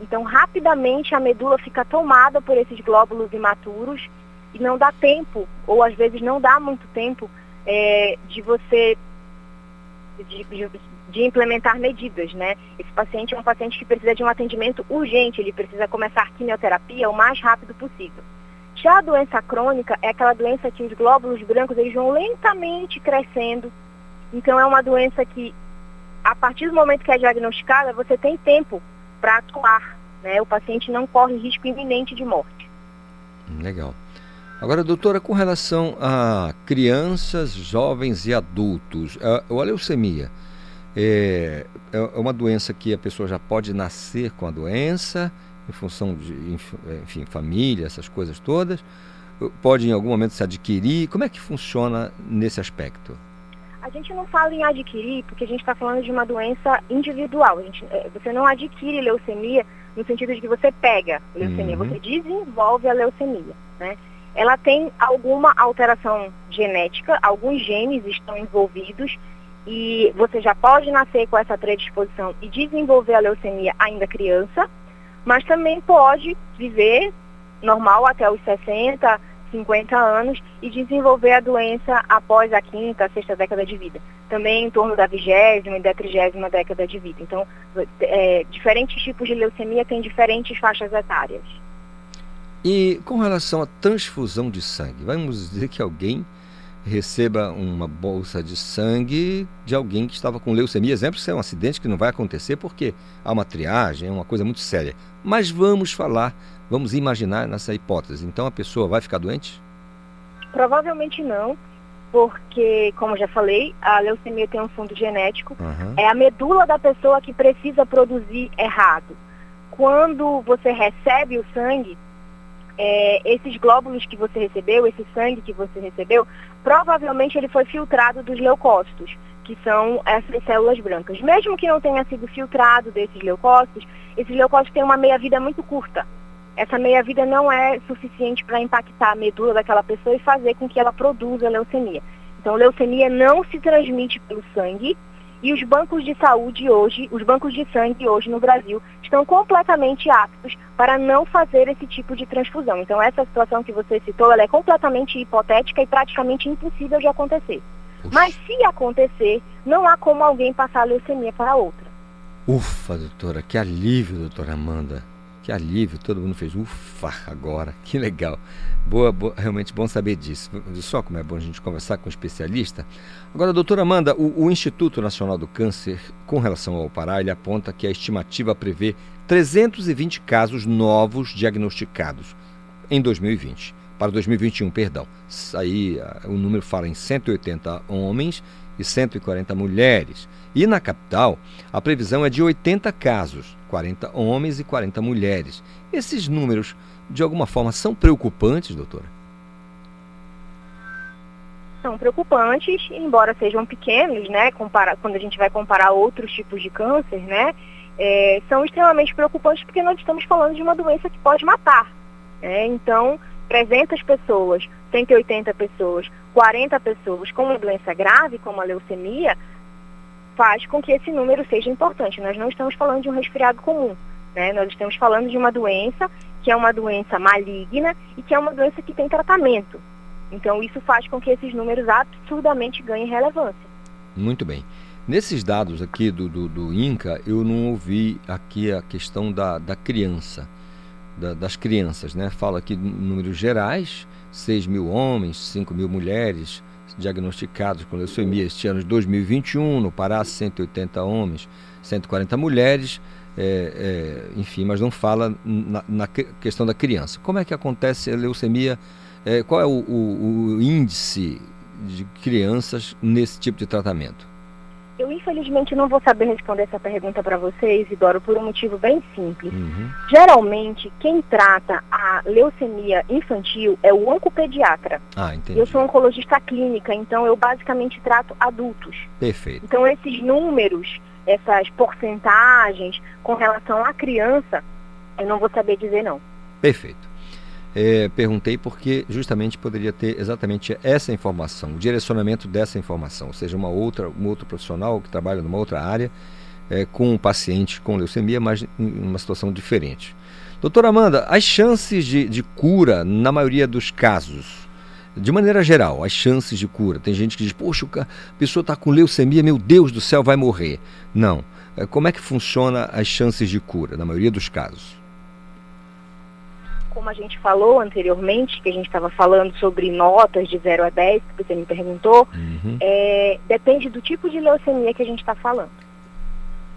Então, rapidamente a medula fica tomada por esses glóbulos imaturos e não dá tempo, ou às vezes não dá muito tempo, é, de você de, de, de, implementar medidas, né? Esse paciente é um paciente que precisa de um atendimento urgente, ele precisa começar quimioterapia o mais rápido possível. Já a doença crônica é aquela doença que os glóbulos brancos eles vão lentamente crescendo. Então é uma doença que, a partir do momento que é diagnosticada, você tem tempo para atuar. Né? O paciente não corre risco iminente de morte. Legal. Agora, doutora, com relação a crianças, jovens e adultos, a, a leucemia é, é uma doença que a pessoa já pode nascer com a doença, em função de, enfim, família, essas coisas todas, pode em algum momento se adquirir. Como é que funciona nesse aspecto? A gente não fala em adquirir porque a gente está falando de uma doença individual. Gente, é, você não adquire leucemia no sentido de que você pega leucemia, uhum. você desenvolve a leucemia, né? ela tem alguma alteração genética, alguns genes estão envolvidos e você já pode nascer com essa predisposição e desenvolver a leucemia ainda criança, mas também pode viver normal até os 60, 50 anos e desenvolver a doença após a quinta, sexta década de vida. Também em torno da vigésima e da trigésima década de vida. Então, é, diferentes tipos de leucemia têm diferentes faixas etárias. E com relação à transfusão de sangue, vamos dizer que alguém receba uma bolsa de sangue de alguém que estava com leucemia. Exemplo, isso é um acidente que não vai acontecer porque há uma triagem, é uma coisa muito séria. Mas vamos falar, vamos imaginar nessa hipótese. Então a pessoa vai ficar doente? Provavelmente não, porque, como já falei, a leucemia tem um fundo genético. Uhum. É a medula da pessoa que precisa produzir errado. Quando você recebe o sangue, é, esses glóbulos que você recebeu, esse sangue que você recebeu, provavelmente ele foi filtrado dos leucócitos, que são essas células brancas. Mesmo que não tenha sido filtrado desses leucócitos, esses leucócitos têm uma meia-vida muito curta. Essa meia-vida não é suficiente para impactar a medula daquela pessoa e fazer com que ela produza leucemia. Então, leucemia não se transmite pelo sangue, e os bancos de saúde hoje, os bancos de sangue hoje no Brasil, estão completamente aptos para não fazer esse tipo de transfusão. Então, essa situação que você citou, ela é completamente hipotética e praticamente impossível de acontecer. Ufa. Mas se acontecer, não há como alguém passar a leucemia para outra. Ufa, doutora, que alívio, doutora Amanda. Que Que alívio, todo mundo fez ufa agora, que legal. Boa, boa, realmente bom saber disso. Viu só como é bom a gente conversar com um especialista. Agora, doutora Amanda, o, o Instituto Nacional do Câncer, com relação ao Pará, ele aponta que a estimativa prevê 320 casos novos diagnosticados em 2020. Para 2021, perdão. Aí o número fala em 180 homens e 140 mulheres. E na capital, a previsão é de 80 casos, 40 homens e 40 mulheres. Esses números, de alguma forma, são preocupantes, doutora? São preocupantes, embora sejam pequenos, né? Compara quando a gente vai comparar outros tipos de câncer, né? É, são extremamente preocupantes porque nós estamos falando de uma doença que pode matar. Né? Então, 300 pessoas, 180 pessoas, 40 pessoas com uma doença grave, como a leucemia, faz com que esse número seja importante. Nós não estamos falando de um resfriado comum, né? Nós estamos falando de uma doença que é uma doença maligna e que é uma doença que tem tratamento. Então isso faz com que esses números absurdamente ganhem relevância. Muito bem. Nesses dados aqui do, do, do INCA, eu não ouvi aqui a questão da, da criança, da, das crianças, né? Fala aqui números gerais, 6 mil homens, 5 mil mulheres, diagnosticados com leucemia este ano de 2021, no Pará 180 homens, 140 mulheres, é, é, enfim, mas não fala na, na, questão da criança. Como é que acontece a leucemia? É, qual é o, o, o índice de crianças nesse tipo de tratamento? Eu, infelizmente, não vou saber responder essa pergunta para você, Isidoro, por um motivo bem simples. Uhum. Geralmente, quem trata a leucemia infantil é o oncopediatra. Ah, entendi. Eu sou oncologista clínica, então eu basicamente trato adultos. Perfeito. Então, esses números, essas porcentagens com relação à criança, eu não vou saber dizer não. Perfeito. É, perguntei porque justamente poderia ter exatamente essa informação, o direcionamento dessa informação, ou seja, uma outra, um outro profissional que trabalha numa outra área é, com um paciente com leucemia, mas em uma situação diferente. Doutora Amanda, as chances de, de cura, na maioria dos casos, de maneira geral, as chances de cura, tem gente que diz, poxa, a pessoa está com leucemia, meu Deus do céu, vai morrer. Não. É, como é que funciona as chances de cura, na maioria dos casos? como a gente falou anteriormente, que a gente estava falando sobre notas de 0 a 10, que você me perguntou, uhum. é, depende do tipo de leucemia que a gente está falando.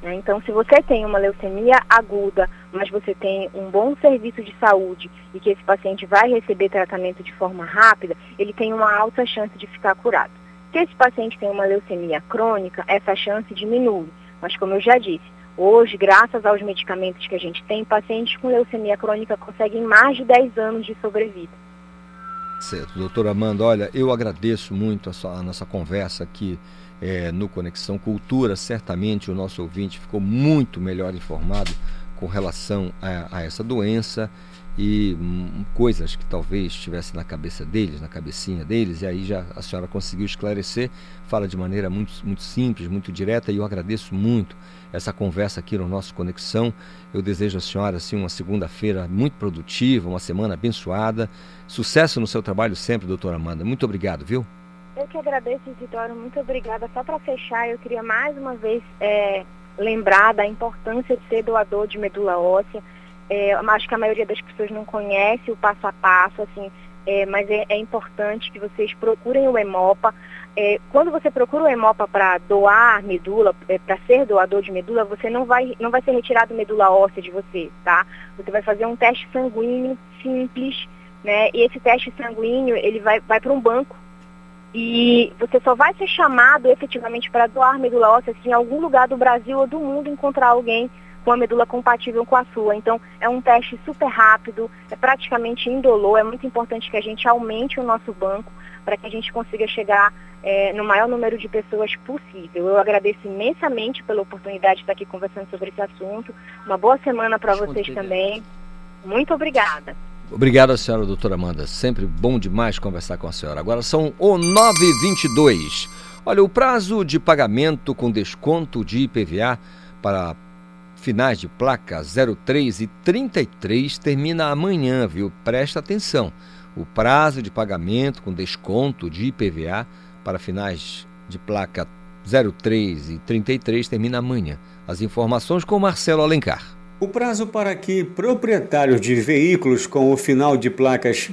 Né? Então, se você tem uma leucemia aguda, mas você tem um bom serviço de saúde e que esse paciente vai receber tratamento de forma rápida, ele tem uma alta chance de ficar curado. Se esse paciente tem uma leucemia crônica, essa chance diminui. Mas, como eu já disse, Hoje, graças aos medicamentos que a gente tem, pacientes com leucemia crônica conseguem mais de 10 anos de sobrevida. Certo, doutora Amanda, olha, eu agradeço muito a, sua, a nossa conversa aqui é, no Conexão Cultura. Certamente o nosso ouvinte ficou muito melhor informado com relação a, a essa doença e hum, coisas que talvez estivessem na cabeça deles, na cabecinha deles, e aí já a senhora conseguiu esclarecer, fala de maneira muito, muito simples, muito direta, e eu agradeço muito essa conversa aqui no nosso Conexão. Eu desejo à senhora assim, uma segunda-feira muito produtiva, uma semana abençoada. Sucesso no seu trabalho sempre, doutora Amanda. Muito obrigado, viu? Eu que agradeço, Isidoro. Muito obrigada. Só para fechar, eu queria mais uma vez é, lembrar da importância de ser doador de medula óssea é, acho que a maioria das pessoas não conhece o passo a passo, assim, é, mas é, é, importante que vocês procurem o EMOPA. É, quando você procura o EMOPA para doar medula, é, para ser doador de medula, você não vai, não vai ser retirado medula óssea de você, tá? Você vai fazer um teste sanguíneo simples, né? E esse teste sanguíneo, ele vai, vai para um banco. E você só vai ser chamado efetivamente para doar medula óssea se em algum lugar do Brasil ou do mundo encontrar alguém com a medula compatível com a sua. Então, é um teste super rápido, é praticamente indolor, é muito importante que a gente aumente o nosso banco para que a gente consiga chegar é, no maior número de pessoas possível. Eu agradeço imensamente pela oportunidade de estar aqui conversando sobre esse assunto. Uma boa semana para vocês também. Muito obrigada. Obrigado senhora, doutora Amanda. Sempre bom demais conversar com a senhora. Agora são o 9h22. Olha, o prazo de pagamento com desconto de IPVA para finais de placa 03 e 33 termina amanhã, viu? Presta atenção. O prazo de pagamento com desconto de IPVA para finais de placa 03 e 33 termina amanhã. As informações com Marcelo Alencar. O prazo para que proprietários de veículos com o final de placas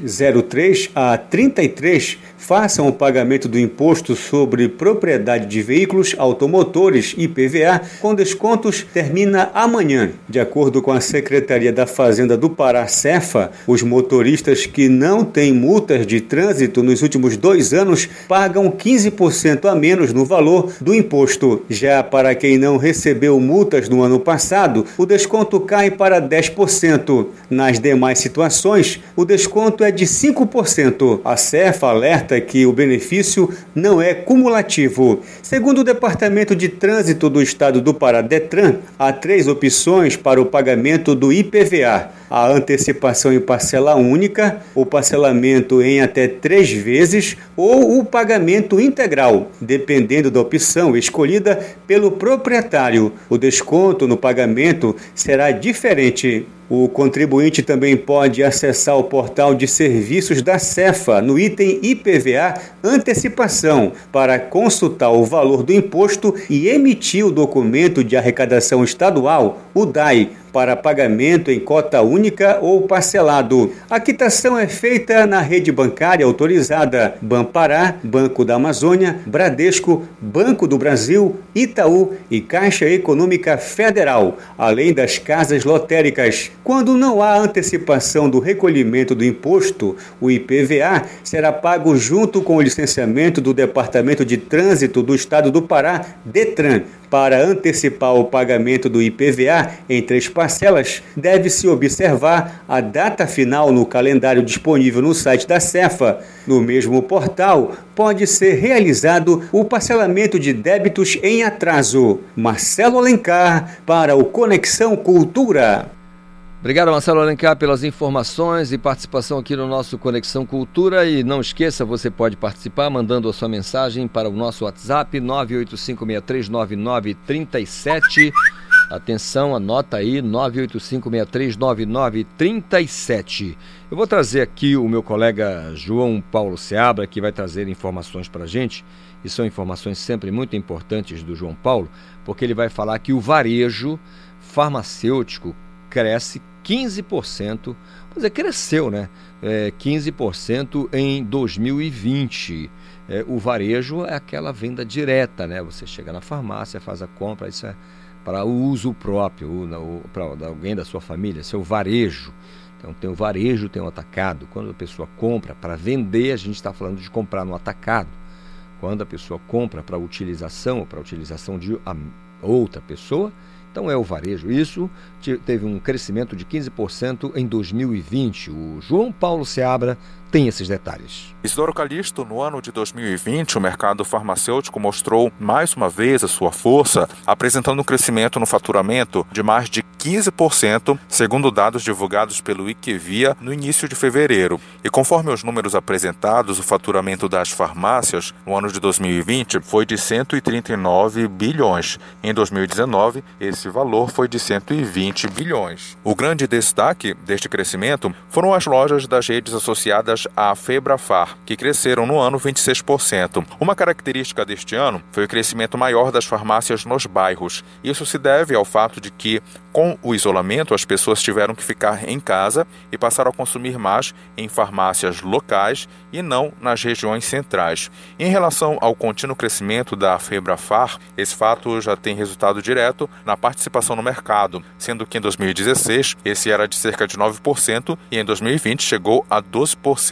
03 a 33 façam o pagamento do imposto sobre propriedade de veículos automotores IPVA com descontos termina amanhã. De acordo com a Secretaria da Fazenda do Pará, Cefa, os motoristas que não têm multas de trânsito nos últimos dois anos pagam 15% a menos no valor do imposto. Já para quem não recebeu multas no ano passado, o desconto cai para 10%. Nas demais situações, o desconto é de 5%. A Cefa alerta que o benefício não é cumulativo. Segundo o Departamento de Trânsito do Estado do Pará, Detran, há três opções para o pagamento do IPVA a antecipação em parcela única, o parcelamento em até três vezes ou o pagamento integral, dependendo da opção escolhida pelo proprietário. O desconto no pagamento será diferente. O contribuinte também pode acessar o portal de serviços da Cefa no item IPVA Antecipação para consultar o valor do imposto e emitir o documento de arrecadação estadual, o DAI, para pagamento em cota única ou parcelado. A quitação é feita na rede bancária autorizada Banpará, Banco da Amazônia, Bradesco, Banco do Brasil, Itaú e Caixa Econômica Federal, além das casas lotéricas. Quando não há antecipação do recolhimento do imposto, o IPVA será pago junto com o licenciamento do Departamento de Trânsito do Estado do Pará, DETRAN, para antecipar o pagamento do IPVA em três parcelas, deve-se observar a data final no calendário disponível no site da Cefa. No mesmo portal, pode ser realizado o parcelamento de débitos em atraso. Marcelo Alencar para o Conexão Cultura. Obrigado, Marcelo Alencar, pelas informações e participação aqui no nosso Conexão Cultura. E não esqueça, você pode participar mandando a sua mensagem para o nosso WhatsApp 985639937. Atenção, anota aí 985639937. Eu vou trazer aqui o meu colega João Paulo Seabra, que vai trazer informações para a gente. E são informações sempre muito importantes do João Paulo, porque ele vai falar que o varejo farmacêutico cresce 15%, vamos dizer, cresceu, né? É, 15% em 2020. É, o varejo é aquela venda direta, né? Você chega na farmácia, faz a compra, isso é para o uso próprio, para alguém da sua família, seu varejo. Então tem o varejo, tem o atacado. Quando a pessoa compra para vender, a gente está falando de comprar no atacado. Quando a pessoa compra para utilização para utilização de outra pessoa, então é o varejo. Isso teve um crescimento de 15% em 2020. O João Paulo Seabra tem esses detalhes. Isidoro Calixto, no ano de 2020, o mercado farmacêutico mostrou mais uma vez a sua força, apresentando um crescimento no faturamento de mais de 15%, segundo dados divulgados pelo IQVIA no início de fevereiro. E conforme os números apresentados, o faturamento das farmácias no ano de 2020 foi de 139 bilhões. Em 2019, esse valor foi de 120 bilhões. O grande destaque deste crescimento foram as lojas das redes associadas à Febrafar, que cresceram no ano 26%. Uma característica deste ano foi o crescimento maior das farmácias nos bairros. Isso se deve ao fato de que, com o isolamento, as pessoas tiveram que ficar em casa e passaram a consumir mais em farmácias locais e não nas regiões centrais. Em relação ao contínuo crescimento da Febrafar, esse fato já tem resultado direto na participação no mercado, sendo que em 2016 esse era de cerca de 9% e em 2020 chegou a 12%.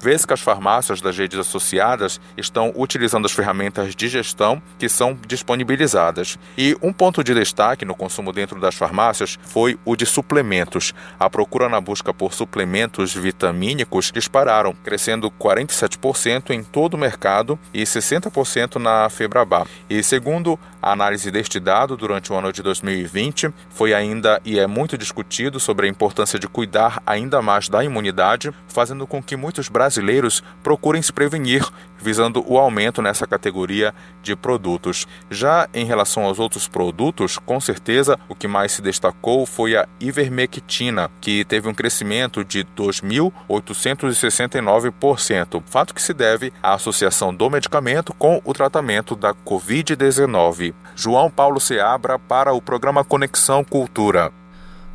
Vê-se que as farmácias das redes associadas estão utilizando as ferramentas de gestão que são disponibilizadas. E um ponto de destaque no consumo dentro das farmácias foi o de suplementos. A procura na busca por suplementos vitamínicos dispararam, crescendo 47% em todo o mercado e 60% na Febrabá. E segundo a análise deste dado durante o ano de 2020, foi ainda e é muito discutido sobre a importância de cuidar ainda mais da imunidade, fazendo com que que muitos brasileiros procurem se prevenir, visando o aumento nessa categoria de produtos. Já em relação aos outros produtos, com certeza o que mais se destacou foi a ivermectina, que teve um crescimento de 2.869%, fato que se deve à associação do medicamento com o tratamento da Covid-19. João Paulo Seabra para o programa Conexão Cultura.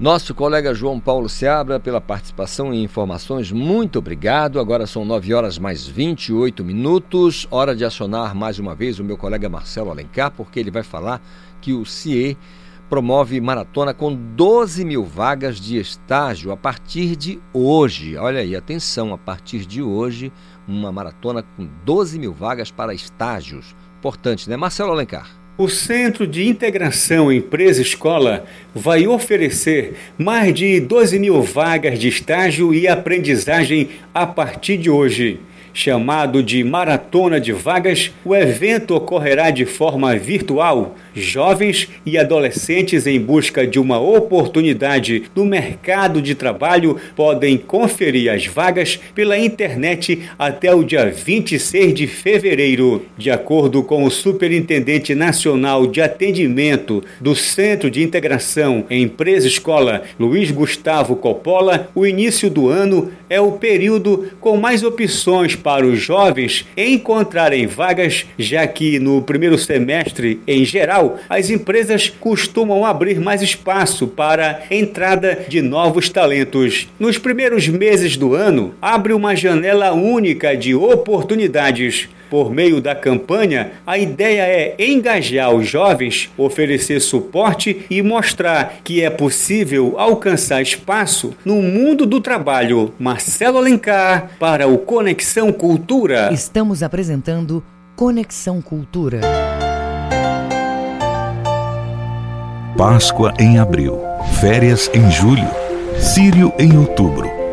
Nosso colega João Paulo Seabra pela participação e informações, muito obrigado. Agora são 9 horas mais 28 minutos. Hora de acionar mais uma vez o meu colega Marcelo Alencar, porque ele vai falar que o CIE promove maratona com 12 mil vagas de estágio a partir de hoje. Olha aí, atenção, a partir de hoje, uma maratona com 12 mil vagas para estágios. Importante, né? Marcelo Alencar. O Centro de Integração Empresa-Escola vai oferecer mais de 12 mil vagas de estágio e aprendizagem a partir de hoje. Chamado de Maratona de Vagas, o evento ocorrerá de forma virtual. Jovens e adolescentes em busca de uma oportunidade no mercado de trabalho podem conferir as vagas pela internet até o dia 26 de fevereiro. De acordo com o Superintendente Nacional de Atendimento do Centro de Integração Empresa Escola, Luiz Gustavo Coppola, o início do ano é o período com mais opções para os jovens encontrarem vagas, já que no primeiro semestre, em geral, as empresas costumam abrir mais espaço para entrada de novos talentos. Nos primeiros meses do ano, abre uma janela única de oportunidades. Por meio da campanha, a ideia é engajar os jovens, oferecer suporte e mostrar que é possível alcançar espaço no mundo do trabalho. Marcelo Alencar, para o Conexão Cultura. Estamos apresentando Conexão Cultura. Páscoa em abril, férias em julho, Sírio em outubro.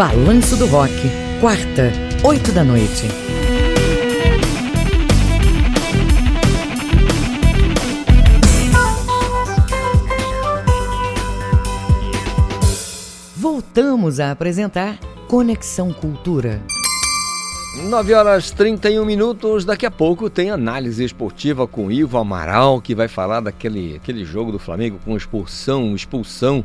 Balanço do Rock, quarta, oito da noite. Voltamos a apresentar Conexão Cultura. 9 horas 31 minutos. Daqui a pouco tem análise esportiva com Ivo Amaral, que vai falar daquele aquele jogo do Flamengo com expulsão, expulsão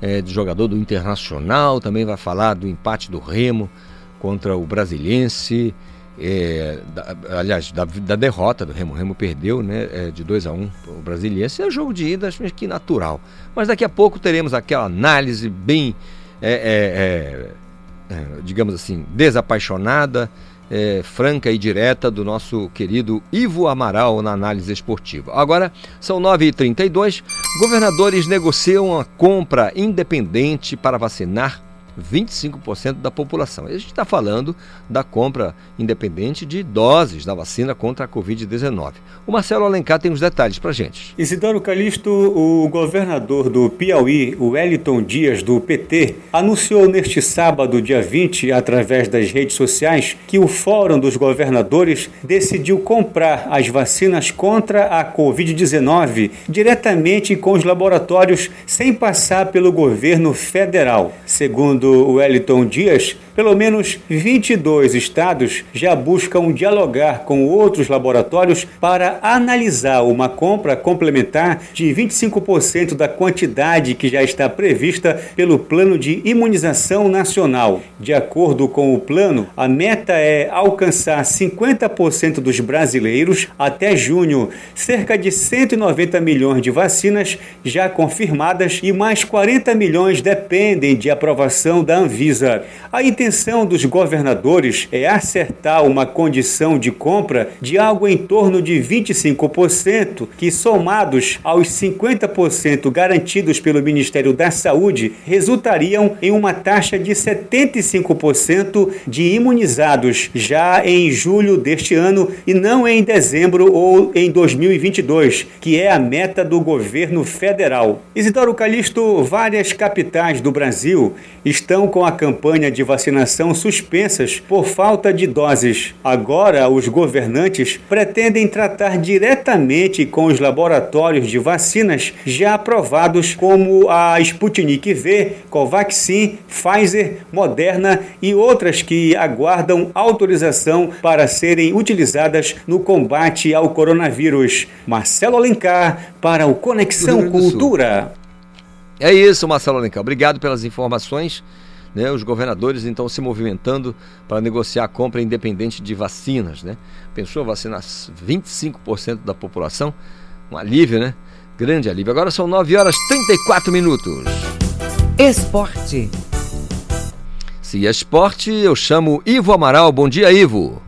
é, de jogador do Internacional. Também vai falar do empate do Remo contra o Brasiliense. É, da, aliás, da, da, derrota do Remo. O Remo perdeu né, é, de 2 a 1 um, o Brasiliense. É jogo de ida, acho que natural. Mas daqui a pouco teremos aquela análise bem, é, é, é, digamos assim, desapaixonada, franca e direta do nosso querido Ivo Amaral na análise esportiva. Agora, são 9h32. Governadores negociam a compra independente para vacinar 25% da população. A gente está falando da compra independente de doses da vacina contra a Covid-19. O Marcelo Alencar tem os detalhes para gente. Isidoro Calixto, o governador do Piauí, o Wellington Dias, do PT, anunciou neste sábado, dia 20, através das redes sociais, que o Fórum dos Governadores decidiu comprar as vacinas contra a Covid-19 diretamente com os laboratórios sem passar pelo governo federal. Segundo do Wellington Dias, pelo menos 22 estados já buscam dialogar com outros laboratórios para analisar uma compra complementar de 25% da quantidade que já está prevista pelo Plano de Imunização Nacional. De acordo com o plano, a meta é alcançar 50% dos brasileiros até junho, cerca de 190 milhões de vacinas já confirmadas e mais 40 milhões dependem de aprovação da Anvisa. A intenção intenção dos governadores é acertar uma condição de compra de algo em torno de 25%, que somados aos 50% garantidos pelo Ministério da Saúde, resultariam em uma taxa de 75% de imunizados já em julho deste ano e não em dezembro ou em 2022, que é a meta do governo federal. Isidoro Calixto, várias capitais do Brasil estão com a campanha de vacinação suspensas por falta de doses. Agora, os governantes pretendem tratar diretamente com os laboratórios de vacinas já aprovados, como a Sputnik V, Covaxin, Pfizer, Moderna e outras que aguardam autorização para serem utilizadas no combate ao coronavírus. Marcelo Alencar para o Conexão Cultura. É isso, Marcelo Alencar. Obrigado pelas informações. Né, os governadores então se movimentando para negociar a compra independente de vacinas. Né? Pensou vacinar 25% da população? Um alívio, né? Grande alívio. Agora são 9 horas 34 minutos. Esporte. Se é esporte, eu chamo Ivo Amaral. Bom dia, Ivo.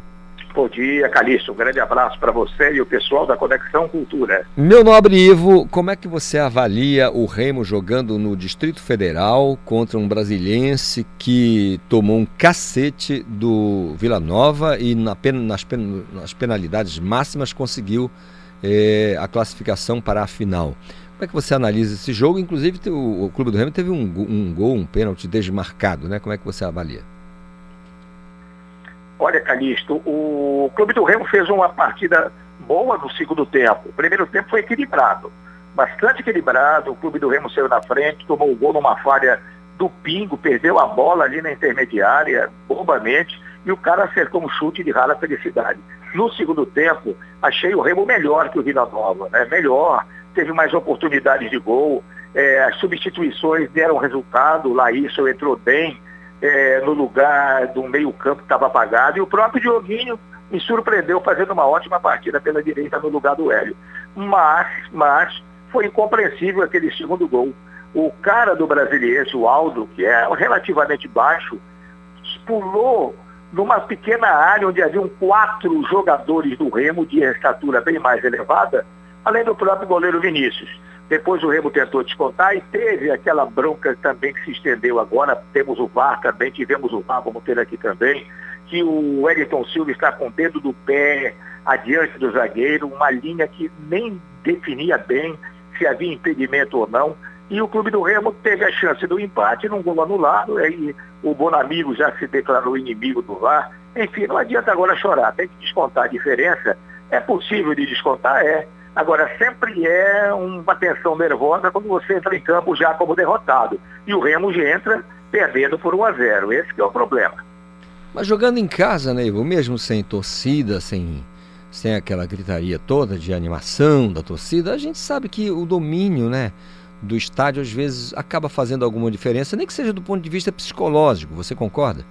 Bom dia, Calixto. Um grande abraço para você e o pessoal da Conexão Cultura. Meu nobre Ivo, como é que você avalia o Remo jogando no Distrito Federal contra um brasiliense que tomou um cacete do Vila Nova e na pen, nas, pen, nas, penalidades máximas conseguiu eh, a classificação para a final? Como é que você analisa esse jogo? Inclusive, o, o Clube do Remo teve um, um gol, um pênalti desmarcado, né? Como é que você avalia? Olha, Calixto, o Clube do Remo fez uma partida boa no segundo tempo. O primeiro tempo foi equilibrado, bastante equilibrado. O Clube do Remo saiu na frente, tomou o gol numa falha do Pingo, perdeu a bola ali na intermediária, bobamente, e o cara acertou um chute de rara felicidade. No segundo tempo, achei o Remo melhor que o Vila Nova, né? melhor, teve mais oportunidades de gol, é, as substituições deram resultado, o Laísson entrou bem, é, no lugar do meio-campo que estava apagado. E o próprio Dioguinho me surpreendeu fazendo uma ótima partida pela direita no lugar do Hélio. Mas, mas foi incompreensível aquele segundo gol. O cara do brasileiro, o Aldo, que é relativamente baixo, pulou numa pequena área onde haviam quatro jogadores do Remo de estatura bem mais elevada, além do próprio goleiro Vinícius. Depois o Remo tentou descontar e teve aquela bronca também que se estendeu agora. Temos o VAR também, tivemos o VAR, vamos ter aqui também, que o Wellington Silva está com o dedo do pé adiante do zagueiro, uma linha que nem definia bem se havia impedimento ou não. E o Clube do Remo teve a chance do empate num gol anulado, aí o Bonamigo já se declarou inimigo do VAR. Enfim, não adianta agora chorar, tem que descontar a diferença. É possível de descontar? É Agora, sempre é uma tensão nervosa quando você entra em campo já como derrotado. E o Remo já entra perdendo por 1 a 0 Esse é o problema. Mas jogando em casa, né, Ivo? Mesmo sem torcida, sem, sem aquela gritaria toda de animação da torcida, a gente sabe que o domínio, né? do estádio às vezes acaba fazendo alguma diferença, nem que seja do ponto de vista psicológico. Você concorda?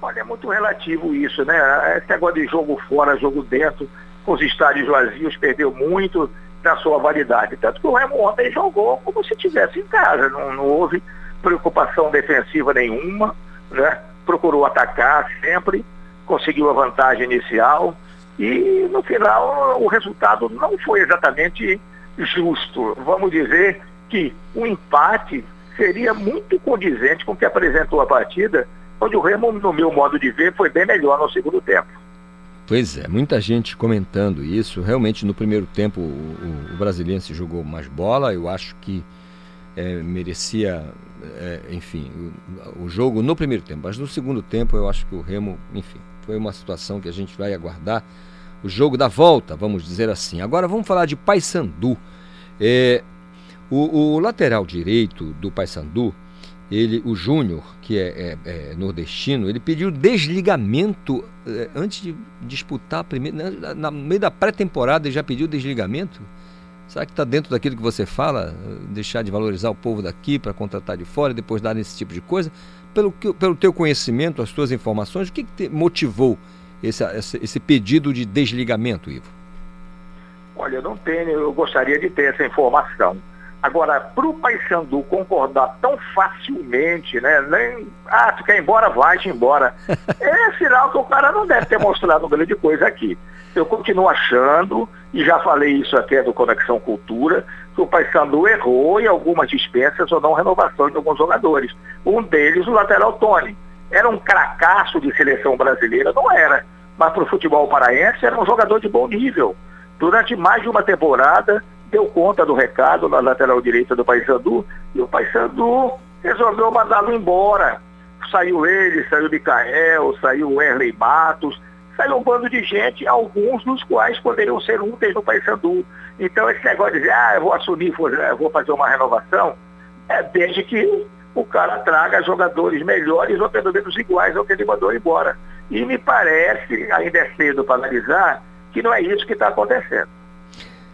Olha, é muito relativo isso, né? Esse negócio de jogo fora, jogo dentro os estádios vazios, perdeu muito da sua validade. Tanto que o Remo ontem jogou como se estivesse em casa, não, não houve preocupação defensiva nenhuma, né? procurou atacar sempre, conseguiu a vantagem inicial e no final o resultado não foi exatamente justo. Vamos dizer que o empate seria muito condizente com o que apresentou a partida, onde o Remo, no meu modo de ver, foi bem melhor no segundo tempo. Pois é, muita gente comentando isso. Realmente, no primeiro tempo, o, o, brasileiro se jogou mais bola. Eu acho que é, merecia, é, enfim, o, o, jogo no primeiro tempo. Mas no segundo tempo, eu acho que o Remo, enfim, foi uma situação que a gente vai aguardar. O jogo da volta, vamos dizer assim. Agora vamos falar de Paysandu. É, o, o lateral direito do Paysandu ele, o Júnior, que é, é, é, nordestino, ele pediu desligamento é, antes de disputar a primeira. Na, na meio da pré-temporada ele já pediu desligamento? Será que está dentro daquilo que você fala? Deixar de valorizar o povo daqui para contratar de fora e depois dar esse tipo de coisa? Pelo, pelo teu conhecimento, as tuas informações, o que, que motivou esse, esse, esse pedido de desligamento, Ivo? Olha, eu não tenho, eu gostaria de ter essa informação. Agora, para o Paysandu concordar tão facilmente, né? Nem, ah, tu quer ir embora, vai-te embora. é sinal que o cara não deve ter mostrado grande coisa aqui. Eu continuo achando, e já falei isso aqui do Conexão Cultura, que o Paysandu errou em algumas dispensas ou não renovação de alguns jogadores. Um deles, o lateral Tony. Era um cracaço de seleção brasileira? Não era. Mas para o futebol paraense era um jogador de bom nível. Durante mais de uma temporada, deu conta do recado na lateral direita do Paysandu e o Paysandu resolveu mandá-lo embora. Saiu ele, saiu Micael, saiu o Wesley Matos, saiu um bando de gente, alguns dos quais poderiam ser úteis no Paysandu. Então esse negócio de dizer, ah, eu vou assumir, vou fazer uma renovação, é desde que o cara traga jogadores melhores ou pelo menos iguais ao que ele mandou embora. E me parece, ainda é cedo para analisar, que não é isso que está acontecendo.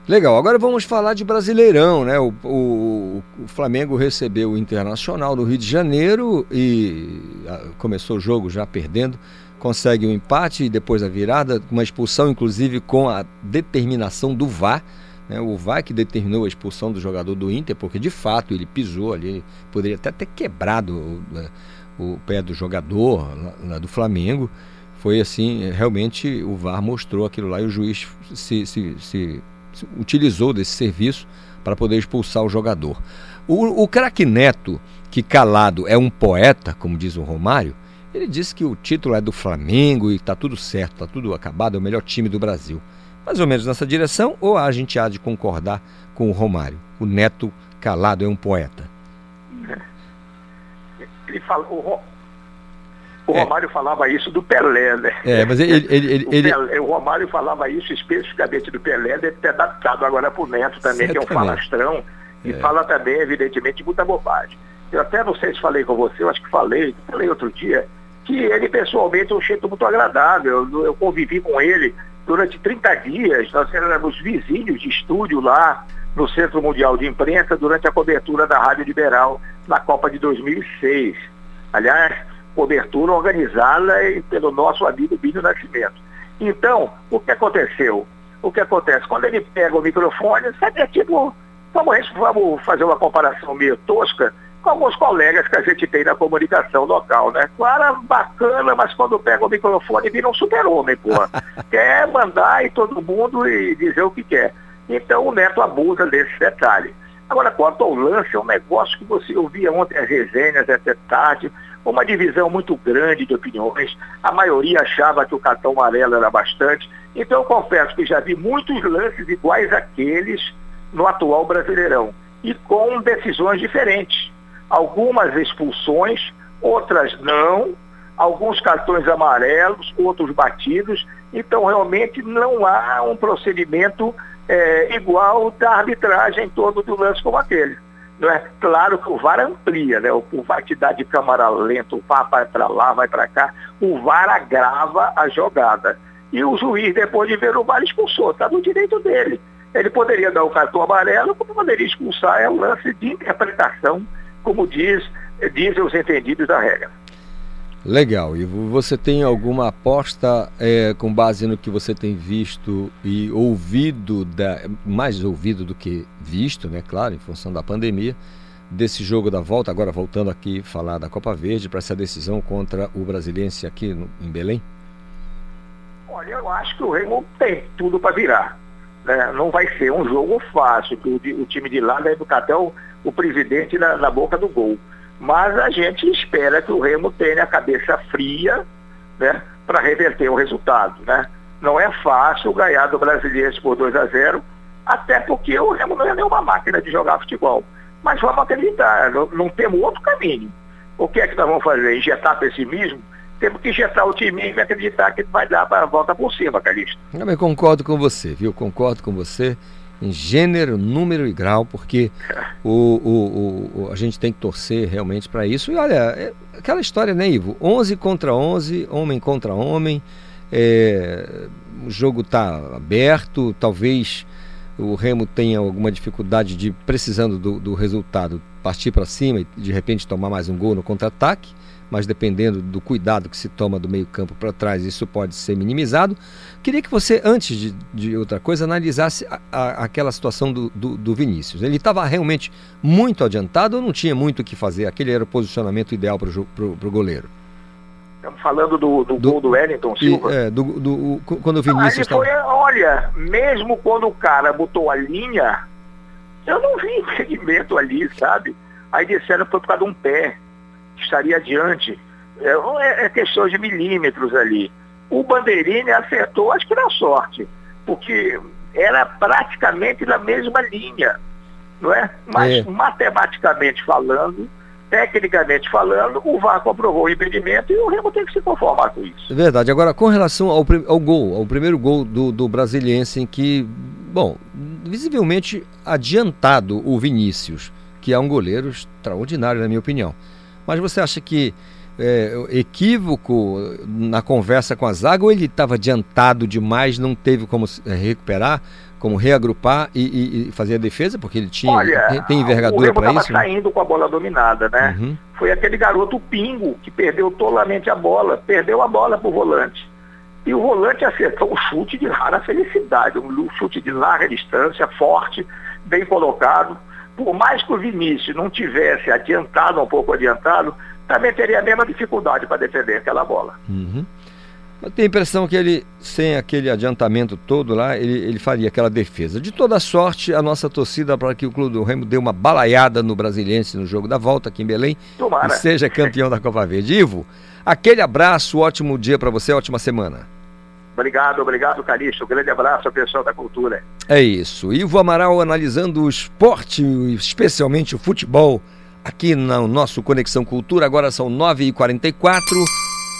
Legal, agora vamos falar de Brasileirão, né? O, o, o, Flamengo recebeu o Internacional do Rio de Janeiro e a, começou o jogo já perdendo, consegue o um empate e depois a virada, uma expulsão inclusive com a determinação do VAR, né? O VAR que determinou a expulsão do jogador do Inter, porque de fato ele pisou ali, poderia até ter quebrado o, o pé do jogador lá, do Flamengo. Foi assim, realmente o VAR mostrou aquilo lá e o juiz se, se, se utilizou desse serviço para poder expulsar o jogador. O, o craque Neto, que calado é um poeta, como diz o Romário, ele disse que o título é do Flamengo e está tudo certo, está tudo acabado, é o melhor time do Brasil. Mais ou menos nessa direção, ou a gente há de concordar com o Romário? O Neto calado é um poeta. Ele fala, o, o é. Romário falava isso do Pelé, né? É, mas ele. ele, ele, o, Pelé, o, Romário falava isso especificamente do Pelé, deve ter adaptado agora para o Neto também, Certamente. que é um falastrão, e é. fala também, evidentemente, muita bobagem. Eu até não sei se falei com você, eu acho que falei, falei outro dia, que ele pessoalmente é um jeito muito agradável. Eu, eu convivi com ele durante 30 dias, nós éramos vizinhos de estúdio lá no Centro Mundial de Imprensa durante a cobertura da Rádio Liberal na Copa de 2006. Aliás, cobertura organizada pelo nosso amigo Bílio Nascimento. Então, o que aconteceu? O que acontece? Quando ele pega o microfone, sabe, é tipo, vamos, vamos fazer uma comparação meio tosca com alguns colegas que a gente tem na comunicação local, né? Claro, bacana, mas quando pega o microfone vira um super-homem, pô. quer mandar em todo mundo e dizer o que quer. Então o Neto abusa desse detalhe. Agora, quanto ao lance, é um negócio que você ouvia ontem as resenhas até tarde, uma divisão muito grande de opiniões. A maioria achava que o cartão amarelo era bastante. Então eu confesso que já vi muitos lances iguais àqueles no atual Brasileirão e com decisões diferentes. Algumas expulsões, outras não, alguns cartões amarelos, outros batidos. Então realmente não há um procedimento é, igual da arbitragem em torno do lance como aquele. Não é? Claro que o VAR amplia, né? O, VAR te dá de câmara lenta, o VAR vai para lá, vai para cá. O VAR agrava a jogada. E o juiz, depois de ver o VAR, expulsou. Está no direito dele. Ele poderia dar o cartão amarelo, como poderia expulsar. É um lance de interpretação, como diz, dizem os entendidos da regra. Legal. E você tem alguma aposta é, com base no que você tem visto e ouvido, da, mais ouvido do que visto, né? Claro, em função da pandemia, desse jogo da volta, agora voltando aqui falar da Copa Verde, para essa decisão contra o Brasiliense aqui no, em Belém? Olha, eu acho que o Remo tem tudo para virar. Né? Não vai ser um jogo fácil, que o, o time de lá deve ficar até o, o presidente na, na boca do gol. Mas a gente espera que o Remo tenha a cabeça fria né, para reverter o resultado. Né? Não é fácil ganhar do Brasileiro por 2 a 0 até porque o Remo não é nenhuma máquina de jogar futebol. Mas vamos acreditar, não, não temos outro caminho. O que é que nós vamos fazer? Injetar pessimismo? Temos que injetar o time e acreditar que vai dar a volta por cima, Calixto. Eu concordo com você, viu? Concordo com você em gênero, número e grau, porque o, o, o, a gente tem que torcer realmente para isso. E olha, é aquela história, né, Ivo? 11 contra 11, homem contra homem, é, o jogo está aberto, talvez o Remo tenha alguma dificuldade de, precisando do, do resultado, partir para cima e de repente tomar mais um gol no contra-ataque, mas dependendo do cuidado que se toma do meio campo para trás, isso pode ser minimizado. Queria que você, antes de, de outra coisa, analisasse a, a, aquela situação do, do, do Vinícius. Ele estava realmente muito adiantado ou não tinha muito o que fazer? Aquele era o posicionamento ideal para o goleiro? Estamos falando do, do, do gol do Wellington Silva. E, é, do, do, quando o Vinícius. Foi, olha, mesmo quando o cara botou a linha, eu não vi impedimento ali, sabe? Aí disseram que foi por causa de um pé, estaria adiante. É, é, é questão de milímetros ali. O Bandeirini acertou, acho que na sorte, porque era praticamente na mesma linha, não é? Mas é. matematicamente falando, tecnicamente falando, o VAR comprovou o impedimento e o Remo tem que se conformar com isso. É verdade. Agora, com relação ao, ao gol, ao primeiro gol do, do Brasiliense, em que, bom, visivelmente adiantado o Vinícius, que é um goleiro extraordinário, na minha opinião. Mas você acha que é, equívoco na conversa com a zaga ou ele estava adiantado demais, não teve como recuperar? como reagrupar e, e, e, fazer a defesa, porque ele tinha Olha, tem envergadura para isso? Ele saindo com a bola dominada, né? Uhum. Foi aquele garoto Pingo que perdeu tolamente a bola, perdeu a bola para o volante. E o volante acertou um chute de rara felicidade, um chute de larga distância, forte, bem colocado. Por mais que o Vinícius não tivesse adiantado, um pouco adiantado, também teria a mesma dificuldade para defender aquela bola. Uhum. Eu tenho a impressão que ele, sem aquele adiantamento todo lá, ele, ele faria aquela defesa. De toda sorte, a nossa torcida para que o Clube do Remo dê uma balaiada no Brasiliense no jogo da volta aqui em Belém Tomara. e seja campeão da Copa Verde. Ivo, aquele abraço, ótimo dia para você, ótima semana. Obrigado, obrigado, Calixto. Um grande abraço ao pessoal da cultura. É isso. Ivo Amaral analisando o esporte, especialmente o futebol, aqui no nosso Conexão Cultura. Agora são 9h44.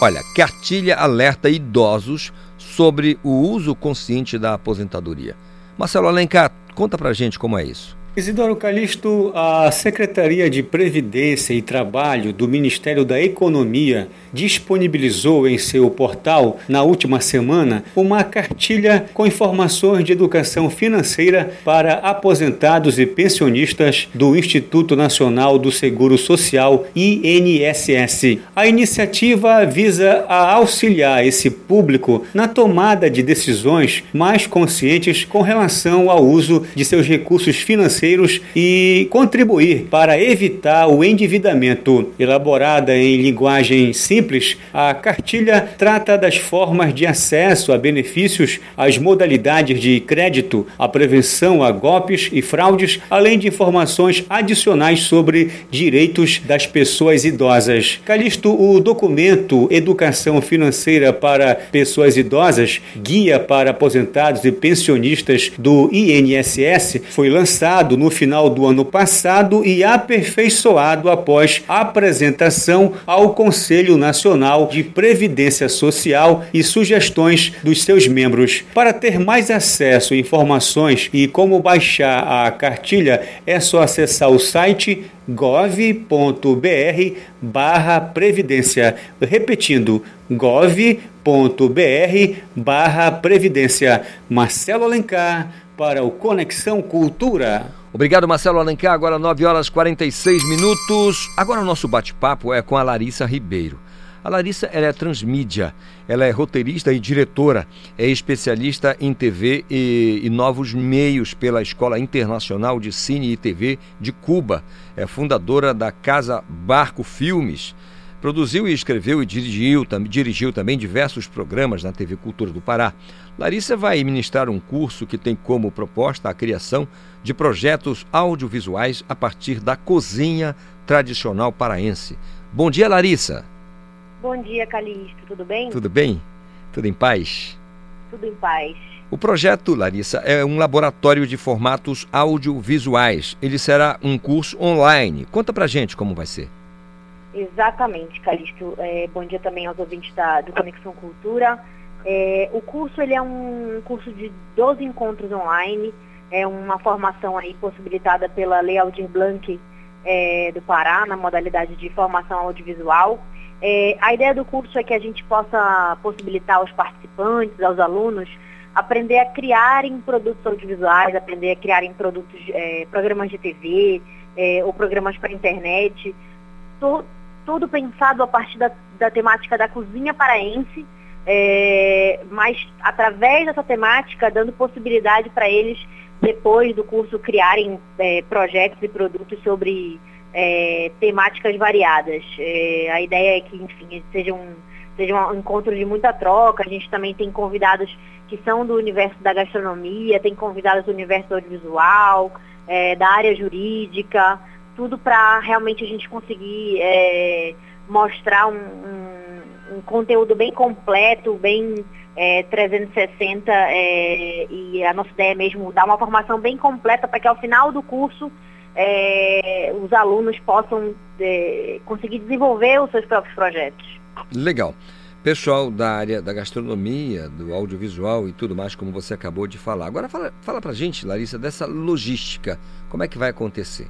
Olha, cartilha alerta idosos sobre o uso consciente da aposentadoria. Marcelo Alencar, conta pra gente como é isso. Isidoro Calixto, a Secretaria de Previdência e Trabalho do Ministério da Economia disponibilizou em seu portal, na última semana, uma cartilha com informações de educação financeira para aposentados e pensionistas do Instituto Nacional do Seguro Social, INSS. A iniciativa visa a auxiliar esse público na tomada de decisões mais conscientes com relação ao uso de seus recursos financeiros e contribuir para evitar o endividamento. Elaborada em linguagem simples, a cartilha trata das formas de acesso a benefícios, as modalidades de crédito, a prevenção a golpes e fraudes, além de informações adicionais sobre direitos das pessoas idosas. Calixto, o documento Educação Financeira para Pessoas Idosas, Guia para Aposentados e Pensionistas do INSS, foi lançado no final do ano passado e aperfeiçoado após apresentação ao Conselho Nacional Nacional de Previdência Social e sugestões dos seus membros. Para ter mais acesso a informações e como baixar a cartilha, é só acessar o site gov.br barra previdência. Repetindo, gov.br barra previdência. Marcelo Alencar para o Conexão Cultura. Obrigado, Marcelo Alencar. Agora 9 horas 46 minutos. Agora o nosso bate-papo é com a Larissa Ribeiro. A Larissa ela é transmídia, ela é roteirista e diretora, é especialista em TV e, e, novos meios pela Escola Internacional de Cine e TV de Cuba. É fundadora da Casa Barco Filmes. Produziu e escreveu e dirigiu, tam, dirigiu também diversos programas na TV Cultura do Pará. Larissa vai ministrar um curso que tem como proposta a criação de projetos audiovisuais a partir da cozinha tradicional paraense. Bom dia, Larissa. Bom dia, Calixto. Tudo bem? Tudo bem? Tudo em paz? Tudo em paz. O projeto, Larissa, é um laboratório de formatos audiovisuais. Ele será um curso online. Conta pra gente como vai ser. Exatamente, Calixto. É, bom dia também aos ouvintes da, do Conexão Cultura. É, o curso ele é um curso de 12 encontros online. É uma formação aí possibilitada pela Lei Aldir Blanc é, do Pará, na modalidade de formação audiovisual. É, a ideia do curso é que a gente possa possibilitar aos participantes, aos alunos, aprender a criarem produtos audiovisuais, aprender a criarem produtos, é, programas de TV é, ou programas para internet, to, tudo pensado a partir da, da temática da cozinha paraense, é, mas através dessa temática dando possibilidade para eles depois do curso criarem é, projetos e produtos sobre é, temáticas variadas. É, a ideia é que, enfim, seja um, seja um encontro de muita troca. A gente também tem convidados que são do universo da gastronomia, tem convidados do universo audiovisual, é, da área jurídica, tudo para realmente a gente conseguir é, mostrar um, um, um, conteúdo bem completo, bem é, 360 é, e a nossa ideia é mesmo dar uma formação bem completa para que ao final do curso é, os alunos possam é, conseguir desenvolver os seus próprios projetos. Legal. Pessoal da área da gastronomia, do audiovisual e tudo mais, como você acabou de falar. Agora fala, fala pra gente, Larissa, dessa logística. Como é que vai acontecer?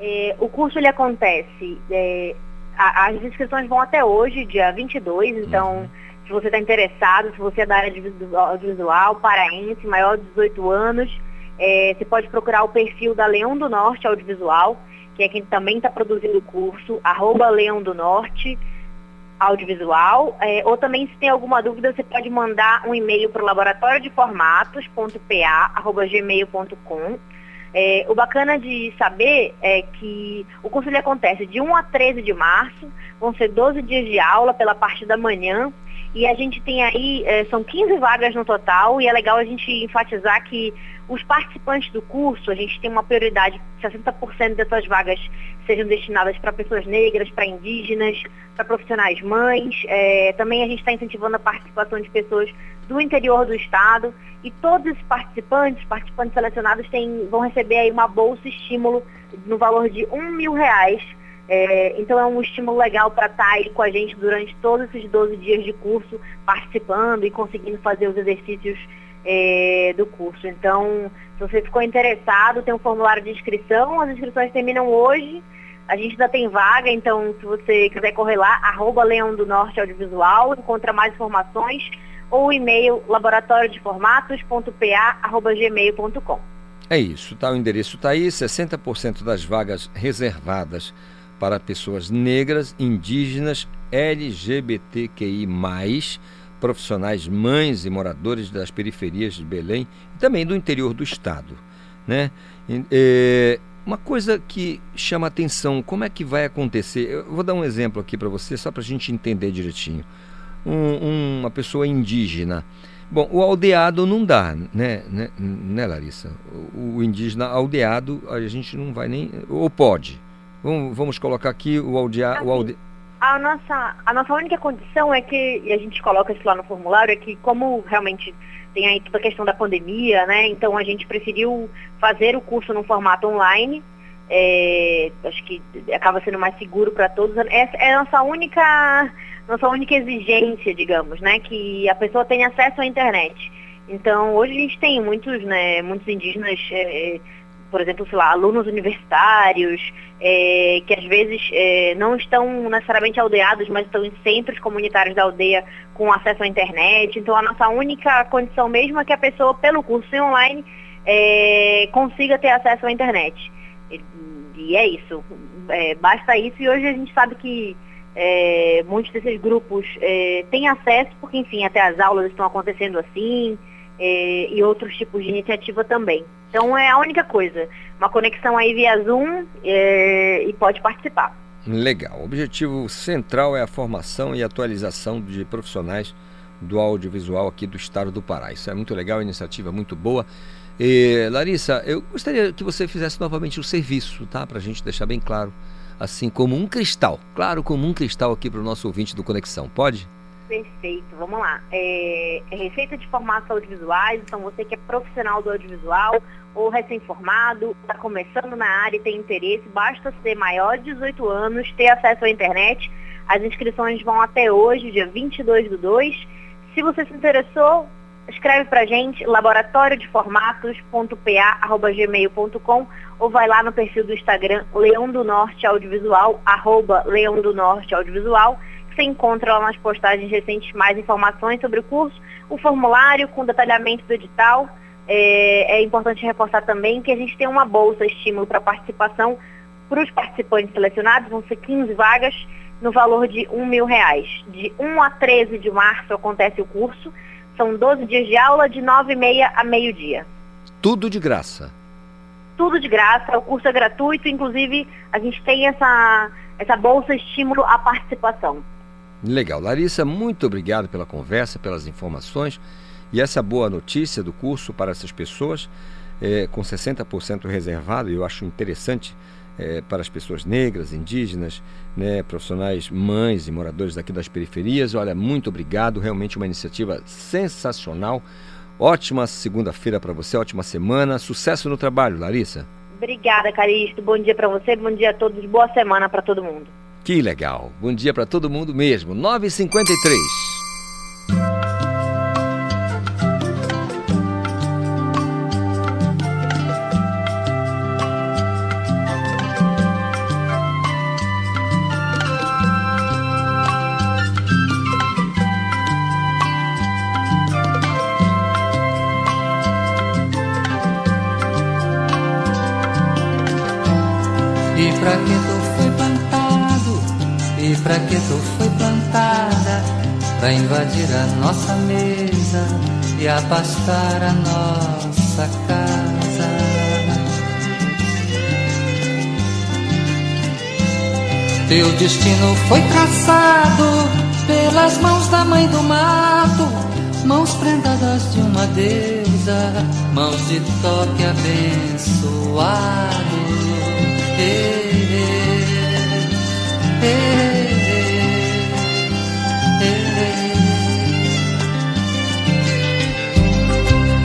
É, o curso ele acontece, é, a, as inscrições vão até hoje, dia 22, então uhum. se você está interessado, se você é da área de audiovisual, paraense, maior de 18 anos, é, você pode procurar o perfil da Leão do Norte Audiovisual, que é quem também está produzindo o curso, arroba Leão do Norte Audiovisual. É, ou também, se tem alguma dúvida, você pode mandar um e-mail para o laboratório de formatos.pa.gmail.com. É, o bacana de saber é que o ele acontece de 1 a 13 de março, vão ser 12 dias de aula pela parte da manhã, e a gente tem aí, é, são 15 vagas no total, e é legal a gente enfatizar que os participantes do curso, a gente tem uma prioridade, 60% dessas vagas sejam destinadas para pessoas negras, para indígenas, para profissionais mães. É, também a gente está incentivando a participação de pessoas do interior do estado. E todos esses participantes, participantes selecionados, têm, vão receber aí uma bolsa estímulo no valor de um mil reais. É, então é um estímulo legal para estar tá aí com a gente durante todos esses 12 dias de curso, participando e conseguindo fazer os exercícios é, do curso. Então, se você ficou interessado, tem um formulário de inscrição, as inscrições terminam hoje. A gente ainda tem vaga, então se você quiser correr lá, arroba Leão do Norte Audiovisual, encontra mais informações, ou o e-mail laboratoriodeformatos.pa.gmail.com. É isso, tá? O endereço está aí, 60% das vagas reservadas para pessoas negras, indígenas, LGBTQI+, profissionais, mães e moradores das periferias de Belém e também do interior do estado. Né? É, uma coisa que chama atenção, como é que vai acontecer? Eu vou dar um exemplo aqui para você, só para a gente entender direitinho. Um, uma pessoa indígena. Bom, o aldeado não dá, né, né, né Larissa? O, o, indígena aldeado a gente não vai nem. Ou pode. Vamos, vamos colocar aqui o, aldea, o aldeado a nossa, a nossa única condição é que, e a gente coloca isso lá no formulário, é que como realmente tem aí toda a questão da pandemia, né? Então a gente preferiu fazer o curso no formato online. É, acho que acaba sendo mais seguro para todos. Essa é a nossa única, nossa única exigência, digamos, né? Que a pessoa tenha acesso à internet. Então hoje a gente tem muitos, né, muitos indígenas é, por exemplo, lá, alunos universitários, é, que às vezes é, não estão necessariamente aldeados, mas estão em centros comunitários da aldeia com acesso à internet. Então a nossa única condição mesmo é que a pessoa, pelo curso online, é, consiga ter acesso à internet. E, e é isso. É, basta isso e hoje a gente sabe que é, muitos desses grupos é, têm acesso, porque enfim, até as aulas estão acontecendo assim é, e outros tipos de iniciativa também. Então é a única coisa, uma conexão aí via Zoom é, e pode participar. Legal. O objetivo central é a formação e atualização de profissionais do audiovisual aqui do estado do Pará. Isso é muito legal, iniciativa muito boa. E, Larissa, eu gostaria que você fizesse novamente o serviço, tá? Para a gente deixar bem claro, assim como um cristal, claro, como um cristal aqui para o nosso ouvinte do Conexão. Pode? Perfeito, vamos lá. É, é receita de formatos audiovisuais, então você que é profissional do audiovisual ou recém-formado, está começando na área e tem interesse, basta ser maior de 18 anos, ter acesso à internet. As inscrições vão até hoje, dia 22 do 2. Se você se interessou, escreve pra gente, laboratoriodeformatos.pa.gmail.com ou vai lá no perfil do Instagram Leão do Norte Audiovisual, arroba Leão do Norte Audiovisual você encontra lá nas postagens recentes mais informações sobre o curso, o formulário com detalhamento do edital. É, é importante reforçar também que a gente tem uma bolsa estímulo para participação Para os participantes selecionados, vão ser 15 vagas no valor de um mil reais. De 1 a 13 de março acontece o curso. São 12 dias de aula, de 9 e meia a meio-dia. Tudo de graça. Tudo de graça, o curso é gratuito, inclusive a gente tem essa, essa bolsa estímulo à participação. Legal. Larissa, muito obrigado pela conversa, pelas informações e essa boa notícia do curso para essas pessoas, é, com 60% reservado, eu acho interessante é, para as pessoas negras, indígenas, né, profissionais, mães e moradores daqui das periferias. Olha, muito obrigado, realmente uma iniciativa sensacional. Ótima segunda-feira para você, ótima semana. Sucesso no trabalho, Larissa. Obrigada, Caristo. Bom dia para você, bom dia a todos, boa semana para todo mundo. Que legal. Bom dia para todo mundo mesmo. 9h53. Abastar a nossa casa. Teu destino foi traçado pelas mãos da mãe do mato, mãos prendadas de uma deusa, mãos de toque abençoado.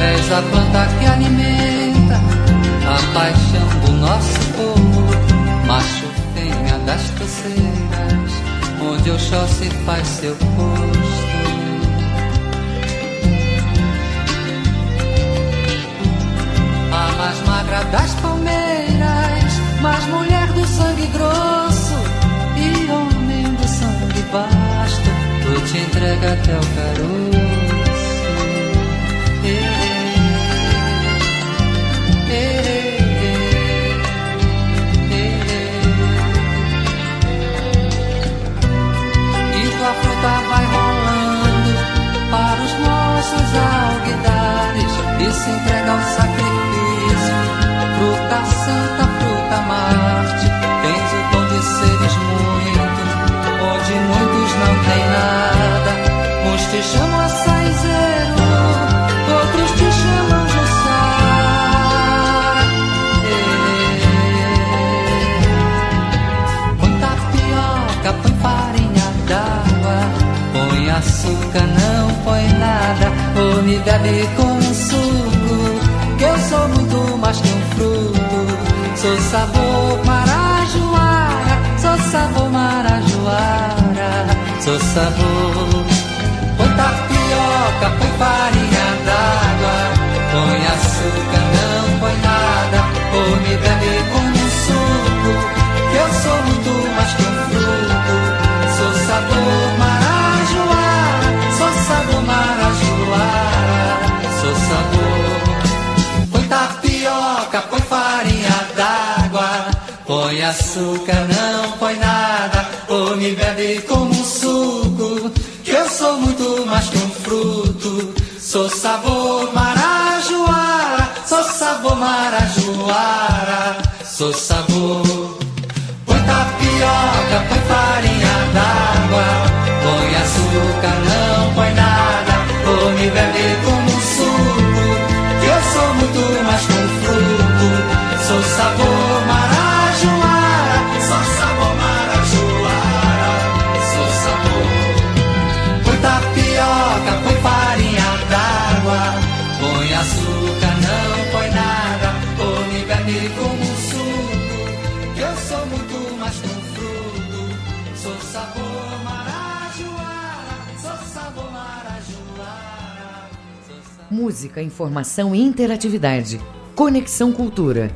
És a planta que alimenta a paixão do nosso povo, macho fêmea das toceiras, onde o chó se faz seu posto. A mais magra das palmeiras, mais mulher do sangue grosso e homem do sangue basto, tu te entrega até o caroço. Se entrega ao sacrifício. Fruta santa, fruta Marte, tens o dom de seres muito, onde muitos não têm nada. Uns te chamam a saizeiro, outros te chamam Jussara. Põe tapioca, põe farinha d'água, põe açúcar, não põe nada. Ou me bebe com Sou sabor marajoara, sou sabor marajoara, sou sabor. Põe tapioca, põe farinha d'água, põe açúcar, açúcar, não põe nada. Ou me bebe como um suco, que eu sou muito mais que um fruto. Sou sabor marajoara, sou sabor marajoara, sou sabor. Música, informação e interatividade. Conexão Cultura.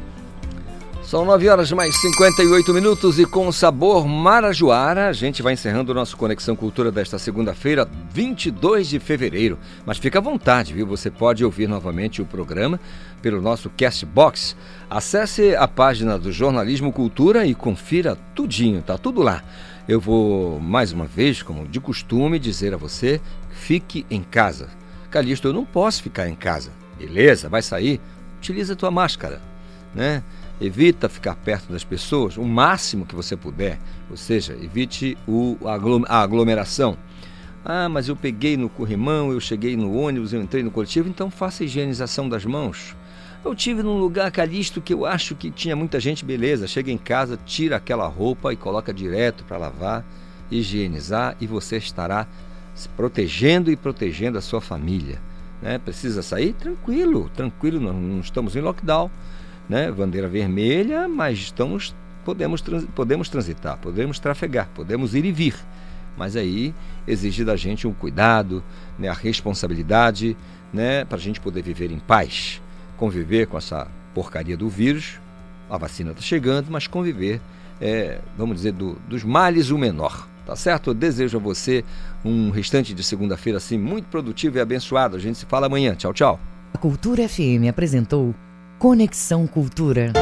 São 9 horas mais 58 minutos e com sabor marajoara, a gente vai encerrando o nosso Conexão Cultura desta segunda-feira, 22 de fevereiro. Mas fica à vontade, viu? Você pode ouvir novamente o programa pelo nosso Castbox. Acesse a página do Jornalismo Cultura e confira tudinho, tá tudo lá. Eu vou, mais uma vez, como de costume, dizer a você, fique em casa. Calixto, eu não posso ficar em casa. Beleza, vai sair? Utiliza a tua máscara, né? Evita ficar perto das pessoas o máximo que você puder, ou seja, evite o, a aglomeração. Ah, mas eu peguei no corrimão, eu cheguei no ônibus, eu entrei no coletivo, então faça a higienização das mãos. Eu tive num lugar calisto que eu acho que tinha muita gente, beleza. Chega em casa, tira aquela roupa e coloca direto para lavar, higienizar e você estará se protegendo e protegendo a sua família. Né? Precisa sair? Tranquilo, tranquilo, nós não estamos em lockdown né, bandeira vermelha, mas estamos, podemos, podemos transitar, podemos trafegar, podemos ir e vir. Mas aí exige da gente um cuidado, né, a responsabilidade, né, para a gente poder viver em paz, conviver com essa porcaria do vírus. A vacina está chegando, mas conviver, é, vamos dizer, do, dos males o menor. Tá certo? Eu desejo a você um restante de segunda-feira assim muito produtivo e abençoado. A gente se fala amanhã. Tchau, tchau. A Cultura FM apresentou Conexão Cultura.